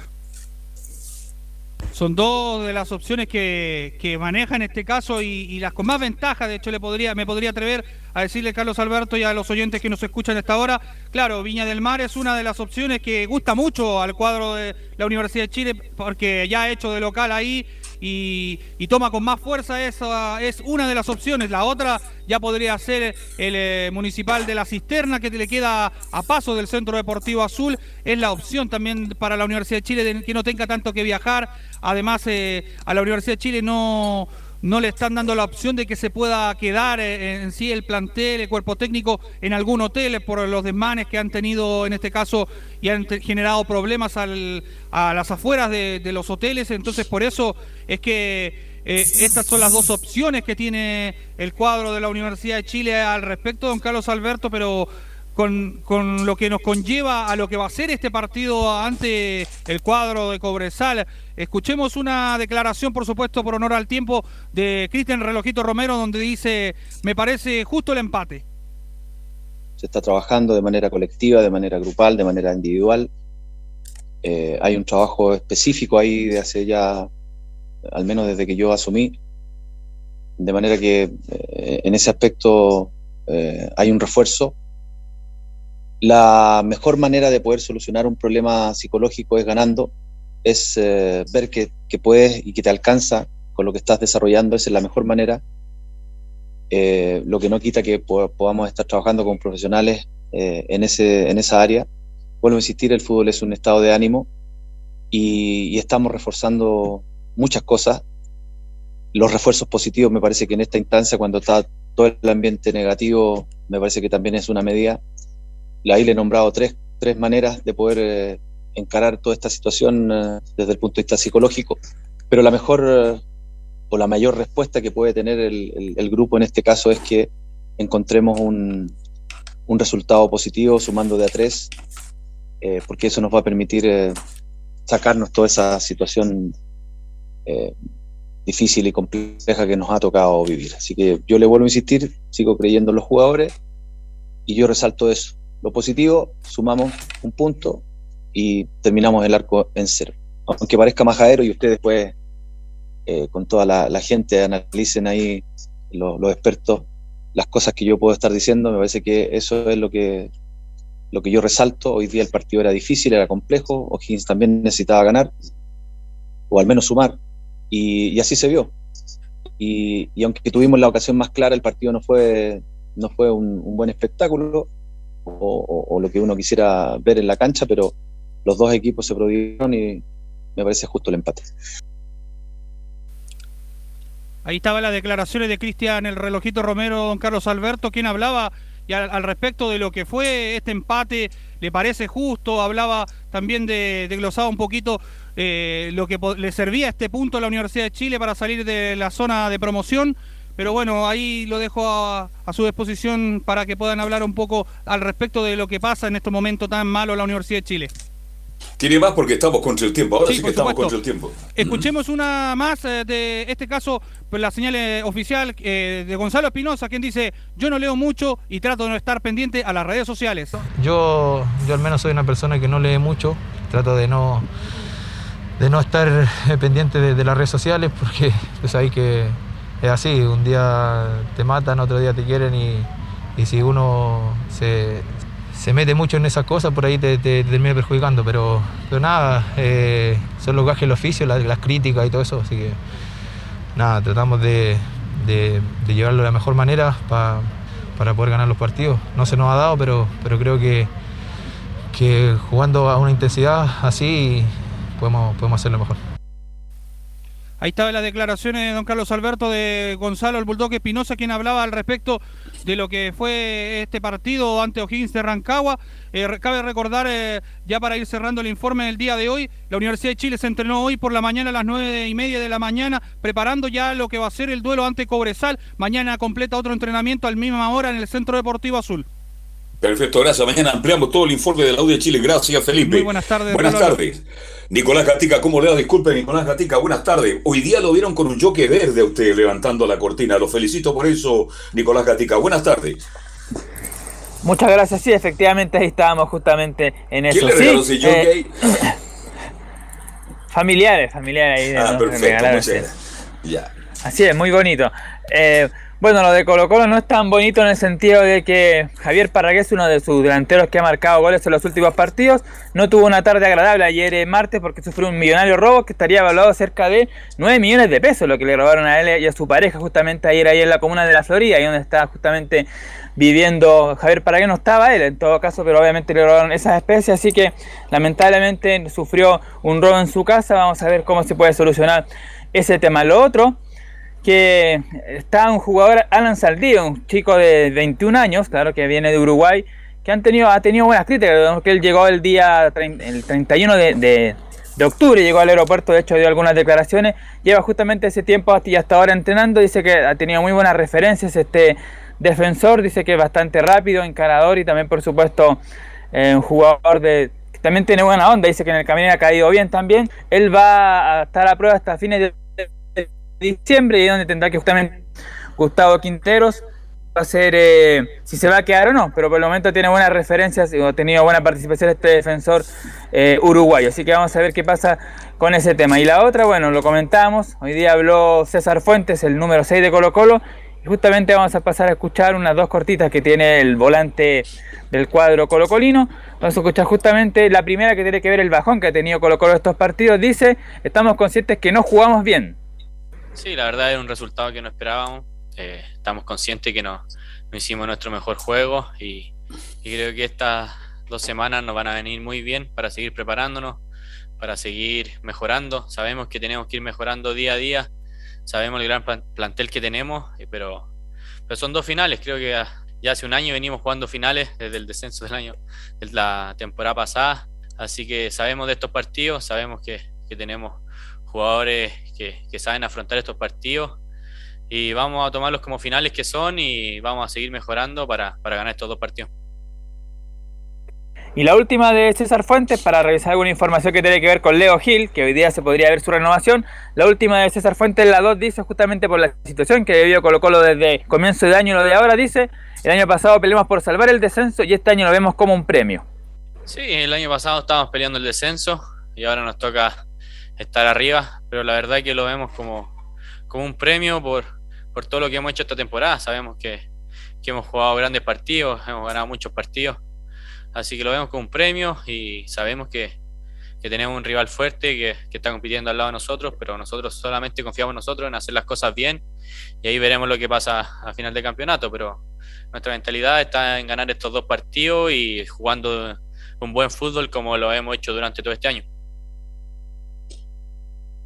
Son dos de las opciones que, que maneja en este caso y, las con más ventaja. De hecho, le podría, me podría atrever a decirle Carlos Alberto y a los oyentes que nos escuchan a esta hora. Claro, Viña del Mar es una de las opciones que gusta mucho al cuadro de la Universidad de Chile porque ya ha hecho de local ahí y, toma con más fuerza. Esa es una de las opciones. La otra ya podría ser el eh, municipal de la Cisterna que le queda a paso del Centro Deportivo Azul. Es la opción también para la Universidad de Chile de que no tenga tanto que viajar. Además, eh, a la Universidad de Chile no no le están dando la opción de que se pueda quedar eh, en sí el plantel, el cuerpo técnico en algún hotel por los desmanes que han tenido en este caso y han generado problemas al, a las afueras de, los hoteles. Entonces por eso es que eh, estas son las dos opciones que tiene el cuadro de la Universidad de Chile al respecto, don Carlos Alberto, pero con, con, lo que nos conlleva a lo que va a ser este partido ante el cuadro de Cobresal. Escuchemos una declaración, por supuesto, por honor al tiempo, de Cristian Relojito Romero, donde dice, me parece justo el empate.
Se está trabajando de manera colectiva, de manera grupal, de manera individual. Eh, hay un trabajo específico ahí de hace ya, al menos desde que yo asumí, de manera que eh, en ese aspecto eh, hay un refuerzo la mejor manera de poder solucionar un problema psicológico es ganando, es eh, ver que, puedes y que te alcanza con lo que estás desarrollando, esa es la mejor manera. Eh, lo que no quita que podamos estar trabajando con profesionales eh, en, ese, en esa área. Vuelvo a insistir, el fútbol es un estado de ánimo y, y estamos reforzando muchas cosas. Los refuerzos positivos me parece que en esta instancia, cuando está todo el ambiente negativo, me parece que también es una medida ahí le he nombrado tres, tres maneras de poder eh, encarar toda esta situación eh, desde el punto de vista psicológico, pero la mejor eh, o la mayor respuesta que puede tener el, el, grupo en este caso es que encontremos un, un, resultado positivo sumando de a tres, eh, porque eso nos va a permitir sacarnos toda esa situación difícil y compleja que nos ha tocado vivir. Así que yo le vuelvo a insistir, sigo creyendo en los jugadores y yo resalto eso lo positivo, sumamos un punto y terminamos el arco en cero. Aunque parezca majadero y ustedes después, eh, con toda la, gente, analicen ahí los, expertos las cosas que yo puedo estar diciendo, me parece que eso es lo que, lo que yo resalto. Hoy día el partido era difícil, era complejo, O'Higgins también necesitaba ganar, o al menos sumar, y, así se vio. Y, aunque tuvimos la ocasión más clara, el partido no fue, no fue un buen espectáculo, o, o, lo que uno quisiera ver en la cancha, pero los dos equipos se prodigaron y me parece justo el empate.
Ahí estaban las declaraciones de Cristian el relojito Romero, don Carlos Alberto, quien hablaba y al, al, respecto de lo que fue este empate, le parece justo, hablaba también de, de glosaba un poquito eh, lo que le servía a este punto a la Universidad de Chile para salir de la zona de promoción pero bueno, ahí lo dejo a, a, su disposición para que puedan hablar un poco al respecto de lo que pasa en estos momentos tan malos en la Universidad de Chile.
Tiene más porque estamos contra el tiempo. Ahora sí, sí que estamos contra el tiempo.
Escuchemos una más eh, de este caso, pues la señal eh, oficial eh, de Gonzalo Espinosa, quien dice: Yo no leo mucho y trato de no estar pendiente a las redes sociales.
Yo, yo al menos soy una persona que no lee mucho, trato de no, de no estar pendiente de, de las redes sociales porque pues hay que es así, un día te matan, otro día te quieren y, y si uno se, se, mete mucho en esas cosas, por ahí te, te, te termina perjudicando, pero, pero nada, eh, son los gajes del oficio, las, críticas y todo eso, así que nada, tratamos de, de, de llevarlo de la mejor manera pa, para poder ganar los partidos. No se nos ha dado, pero, pero creo que, que jugando a una intensidad así podemos, podemos hacerlo mejor.
Ahí estaba las declaraciones de don Carlos Alberto de Gonzalo el Bulldog Espinosa, quien hablaba al respecto de lo que fue este partido ante O'Higgins de Rancagua. Eh, cabe recordar, eh, ya para ir cerrando el informe del día de hoy, la Universidad de Chile se entrenó hoy por la mañana a las nueve y media de la mañana, preparando ya lo que va a ser el duelo ante Cobresal. Mañana completa otro entrenamiento al misma hora en el Centro Deportivo Azul.
Perfecto, gracias. Mañana ampliamos todo el informe de la de Chile. Gracias, Felipe.
Muy buenas tardes.
Buenas tardes. Nicolás Gatica, ¿cómo le da? Disculpe, Nicolás Gatica, buenas tardes. Hoy día lo vieron con un joque verde a usted levantando la cortina. Lo felicito por eso, Nicolás Gatica. Buenas tardes.
Muchas gracias. Sí, efectivamente ahí estábamos justamente en eso.
¿Quién le regaló ese jockey?
Eh, familiares, familiares ahí.
Ah,
¿no?
perfecto, muchas
sí.
gracias. Ya.
Así es, muy bonito. Eh, bueno, lo de Colo Colo no es tan bonito en el sentido de que Javier Parragués, uno de sus delanteros que ha marcado goles en los últimos partidos, no tuvo una tarde agradable ayer eh, martes porque sufrió un millonario robo que estaría evaluado cerca de 9 millones de pesos, lo que le robaron a él y a su pareja justamente ayer ahí en la comuna de la Florida, ahí donde está justamente viviendo Javier Parragués, no estaba él en todo caso, pero obviamente le robaron esas especies, así que lamentablemente sufrió un robo en su casa, vamos a ver cómo se puede solucionar ese tema. Lo otro que está un jugador, Alan Saldío, un chico de 21 años, claro que viene de Uruguay, que han tenido, ha tenido buenas críticas, que él llegó el día el 31 de, de- de octubre, llegó al aeropuerto, de hecho dio algunas declaraciones, lleva justamente ese tiempo hasta, y hasta ahora entrenando, dice que ha tenido muy buenas referencias este defensor, dice que es bastante rápido, encarador y también por supuesto eh, un jugador de que también tiene buena onda, dice que en el camino ha caído bien también, él va a estar a prueba hasta fines de diciembre y donde tendrá que justamente Gustavo Quinteros va a ser eh, si se va a quedar o no, pero por el momento tiene buenas referencias y ha tenido buena participación este defensor eh, uruguayo, así que vamos a ver qué pasa con ese tema. Y la otra, bueno, lo comentamos, hoy día habló César Fuentes, el número 6 de Colo Colo, y justamente vamos a pasar a escuchar unas dos cortitas que tiene el volante del cuadro colocolino. Vamos a escuchar justamente la primera que tiene que ver el bajón que ha tenido Colo Colo estos partidos. Dice, estamos conscientes que no jugamos bien.
Sí, la verdad era un resultado que no esperábamos. Eh, estamos conscientes que no, hicimos nuestro mejor juego y, y creo que estas dos semanas nos van a venir muy bien para seguir preparándonos, para seguir mejorando. Sabemos que tenemos que ir mejorando día a día. Sabemos el gran plan- plantel que tenemos, eh, pero, pero son dos finales. Creo que ya hace un año venimos jugando finales desde el descenso del año, de la temporada pasada. Así que sabemos de estos partidos, sabemos que, que tenemos jugadores que, que saben afrontar estos partidos y vamos a tomarlos como finales que son y vamos a seguir mejorando para, para ganar estos dos partidos.
Y la última de César Fuentes, para revisar alguna información que tiene que ver con Leo Gil, que hoy día se podría ver su renovación. La última de César Fuentes, la 2, dice justamente por la situación que vivió Colo Colo desde comienzo de año y lo de ahora, dice, el año pasado peleamos por salvar el descenso y este año lo vemos como un premio.
Sí, el año pasado estábamos peleando el descenso y ahora nos toca estar arriba, pero la verdad que lo vemos como, como un premio por, por todo lo que hemos hecho esta temporada. Sabemos que, que hemos jugado grandes partidos, hemos ganado muchos partidos, así que lo vemos como un premio y sabemos que, que tenemos un rival fuerte que, que está compitiendo al lado de nosotros, pero nosotros solamente confiamos en nosotros en hacer las cosas bien y ahí veremos lo que pasa a final de campeonato, pero nuestra mentalidad está en ganar estos dos partidos y jugando un buen fútbol como lo hemos hecho durante todo este año.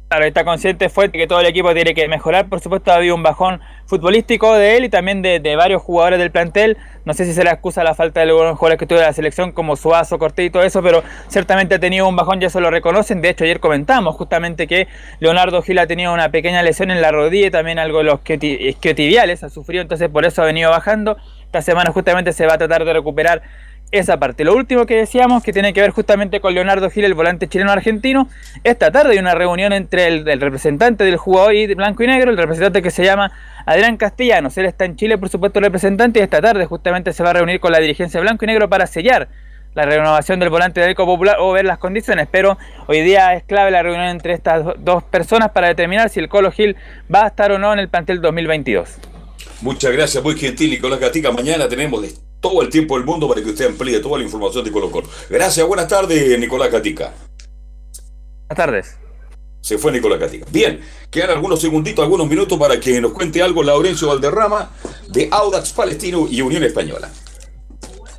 Claro, está consciente fuerte que todo el equipo tiene que mejorar. Por supuesto, ha habido un bajón futbolístico de él y también de, varios jugadores del plantel. No sé si se le excusa la falta de algunos jugadores que tuvo la selección, como Suazo, Cortés y todo eso, pero ciertamente ha tenido un bajón, ya eso lo reconocen. De hecho, ayer comentamos justamente que Leonardo Gil ha tenido una pequeña lesión en la rodilla y también algo de los isquioti- isquiotibiales ha sufrido, entonces por eso ha venido bajando. Esta semana justamente se va a tratar de recuperar esa parte. Lo último que decíamos, que tiene que ver justamente con Leonardo Gil, el volante chileno argentino. Esta tarde hay una reunión entre el, el representante del jugador y blanco y negro, el representante que se llama Adrián Castellanos. Él está en Chile, por supuesto, representante, y esta tarde justamente se va a reunir con la dirigencia blanco y negro para sellar la renovación del volante del Eco Popular o ver las condiciones, pero hoy día es clave la reunión entre estas do- dos personas para determinar si el Colo Gil va a estar o no en el plantel 2022.
Muchas gracias, muy gentil Nicolás Gatica. Mañana tenemos todo el tiempo del mundo para que usted amplíe toda la información de Colo Colo. Gracias, buenas tardes, Nicolás Gatica.
Buenas tardes.
Se fue Nicolás Gatica. Bien, quedan algunos segunditos, algunos minutos para que nos cuente algo Laurencio Valderrama de Audax Palestino y Unión Española.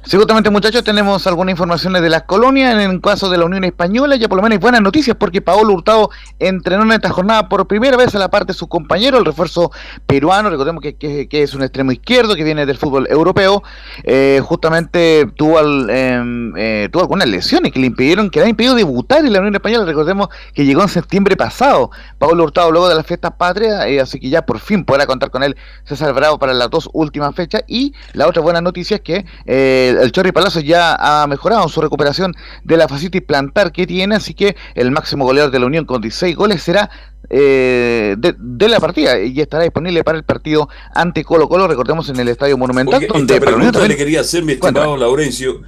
Sí, justamente muchachos, tenemos algunas informaciones de las colonias. En el caso de la Unión Española, ya por lo menos hay buenas noticias porque Paolo Hurtado entrenó en esta jornada por primera vez a la parte de su compañero, el refuerzo peruano. Recordemos que, que- es un extremo izquierdo que viene del fútbol europeo. Eh, justamente tuvo, al- em, eh, tuvo algunas lesiones que le impidieron, que le han impedido debutar en la Unión Española. Recordemos que llegó en septiembre pasado. Paolo Hurtado luego de las fiestas patrias, eh, así que ya por fin podrá contar con él César Bravo para las dos últimas fechas. Y la otra buena noticia es que eh, el Chorri Palazzo ya ha mejorado en su recuperación de la fascitis plantar que tiene, así que el máximo goleador de la Unión con 16 goles será eh, de, de la partida y estará disponible para el partido ante Colo Colo, recordemos en el Estadio Monumental,
Oye,
donde
esta pregunta le
también-
quería hacer mi estimado Laurencio.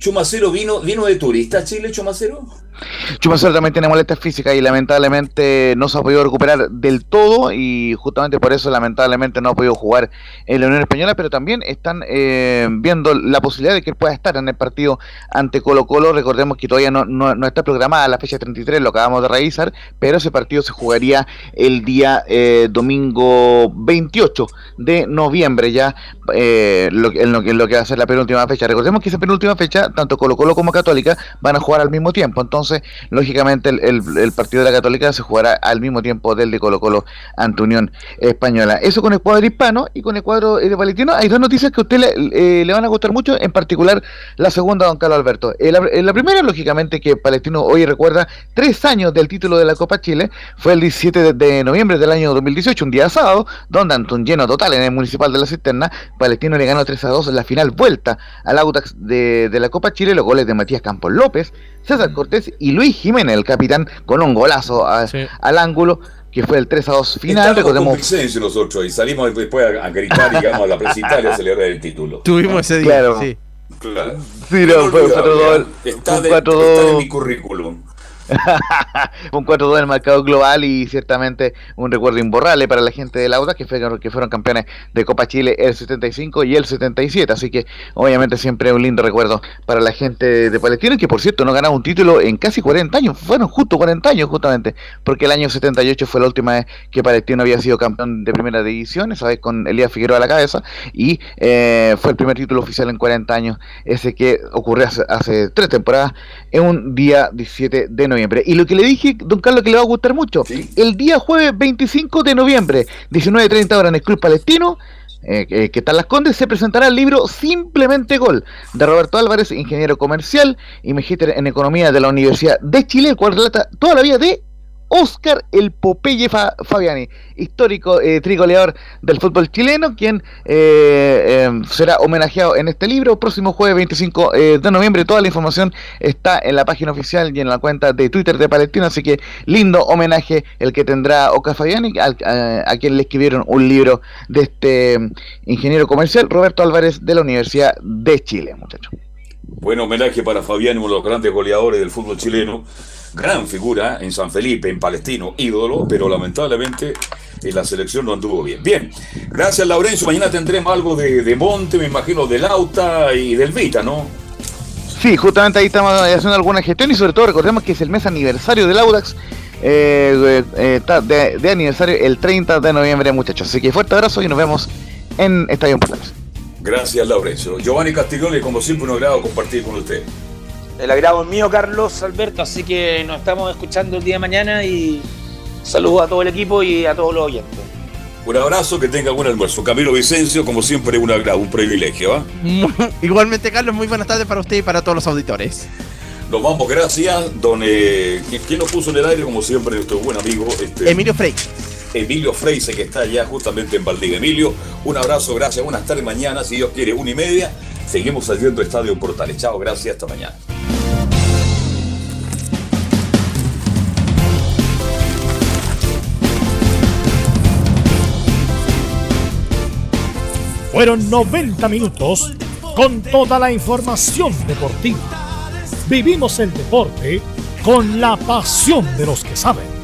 ¿Chumacero vino, vino de turista a Chile, Chumacero?
Chumacero también tiene molestias físicas y lamentablemente no se ha podido recuperar del todo y justamente por eso lamentablemente no ha podido jugar en la Unión Española, pero también están eh, viendo la posibilidad de que pueda estar en el partido ante Colo Colo. Recordemos que todavía no, no- está programada la fecha 33, lo acabamos de revisar, pero ese partido se jugaría el día eh, domingo 28 de noviembre ya, eh, lo, en, lo, en lo que va a ser la penúltima fecha. Recordemos que esa penúltima fecha, tanto Colo Colo como Católica van a jugar al mismo tiempo, entonces lógicamente el, el- el partido de la Católica se jugará al mismo tiempo del de Colo Colo ante Unión Española. Eso con el cuadro hispano y con el cuadro eh, de Palestino. Hay dos noticias que a usted le, eh, le van a gustar mucho, en particular la segunda, don Carlos Alberto. Eh, la, la primera, lógicamente, que Palestino hoy recuerda tres años del título de la Copa Chile, fue el 17 de, de noviembre del año 2018, un día sábado, donde ante un lleno total en el Municipal de la Cisterna, Palestino le ganó 3 a 2 en la final vuelta al Autax de, de la Copa Chile, los goles de Matías Campos López, César Cortés y Luis Jiménez, el capitán, con un golazo a- al ángulo, que fue el 3 a 2 final.
Estábamos con
Recordemos
Vicencio nosotros y salimos después a, a gritar y llegamos a la Principal a celebrar el título.
Tuvimos ese día,
Claro.
sí.
Claro.
Sí, no, fue un 4-2.
Está,
un
de,
4-2.
está en mi currículum.
un 4-2 en el marcador global y ciertamente un recuerdo imborrable para la gente de Lauda que, fue- que fueron campeones de Copa Chile el 75 y el 77. Así que obviamente siempre un lindo recuerdo para la gente de Palestina que por cierto no ganaba un título en casi 40 años. Fueron justo 40 años justamente porque el año 78 fue la última vez que Palestino había sido campeón de primera división, esa vez con Elías Figueroa a la cabeza y eh, fue el primer título oficial en 40 años ese que ocurrió hace, hace tres temporadas en un día 17 de noviembre. Y lo que le dije, don Carlos, que le va a gustar mucho, el día jueves 25 de noviembre, 19.30 horas en el Club Palestino, eh, que, que está en Las Condes, se presentará el libro Simplemente Gol, de Roberto Álvarez, ingeniero comercial y magíster en economía de la Universidad de Chile, el cual relata toda la vida de Oscar el Popeye Fa- Fabiani, histórico eh, trigoleador del fútbol chileno, quien eh, eh, será homenajeado en este libro. Próximo jueves 25 eh, de noviembre, toda la información está en la página oficial y en la cuenta de Twitter de Palestina, así que lindo homenaje el que tendrá Oscar Fabiani, al- a, a quien le escribieron un libro de este mm, ingeniero comercial, Roberto Álvarez, de la Universidad de Chile, muchachos.
Buen homenaje para Fabián, uno de los grandes goleadores del fútbol chileno. Gran figura en San Felipe, en Palestino, ídolo, pero lamentablemente en la selección no anduvo bien. Bien, gracias Laurencio. Mañana tendremos algo de, de Monte, me imagino, del Auta y del Vita, ¿no?
Sí, justamente ahí estamos haciendo alguna gestión y sobre todo recordemos que es el mes aniversario del Audax. eh, eh, de, de aniversario el 30 de noviembre, muchachos. Así que fuerte abrazo y nos vemos en Estadio Portales.
Gracias Laurencio. Giovanni Castiglione, como siempre, un agrado compartir con usted.
El agrado es mío, Carlos Alberto, así que nos estamos escuchando el día de mañana y saludos a todo el equipo y a todos los oyentes.
Un abrazo, que tenga buen almuerzo. Camilo Vicencio, como siempre, un agrado, un privilegio. ¿ah?
Igualmente, Carlos, muy buenas tardes para usted y para todos los auditores.
Nos vamos, gracias. Don, eh, ¿quién- ¿Quién nos puso en el aire? Como siempre, nuestro buen amigo este,
Emilio Frey.
Emilio Freise, que está allá justamente en Valdivia. Emilio, un abrazo, gracias. Buenas tardes. Mañana, si Dios quiere, una y media, seguimos haciendo Estadio Portales. Chao, gracias. Hasta mañana.
Fueron 90 minutos con toda la información deportiva. Vivimos el deporte con la pasión de los que saben.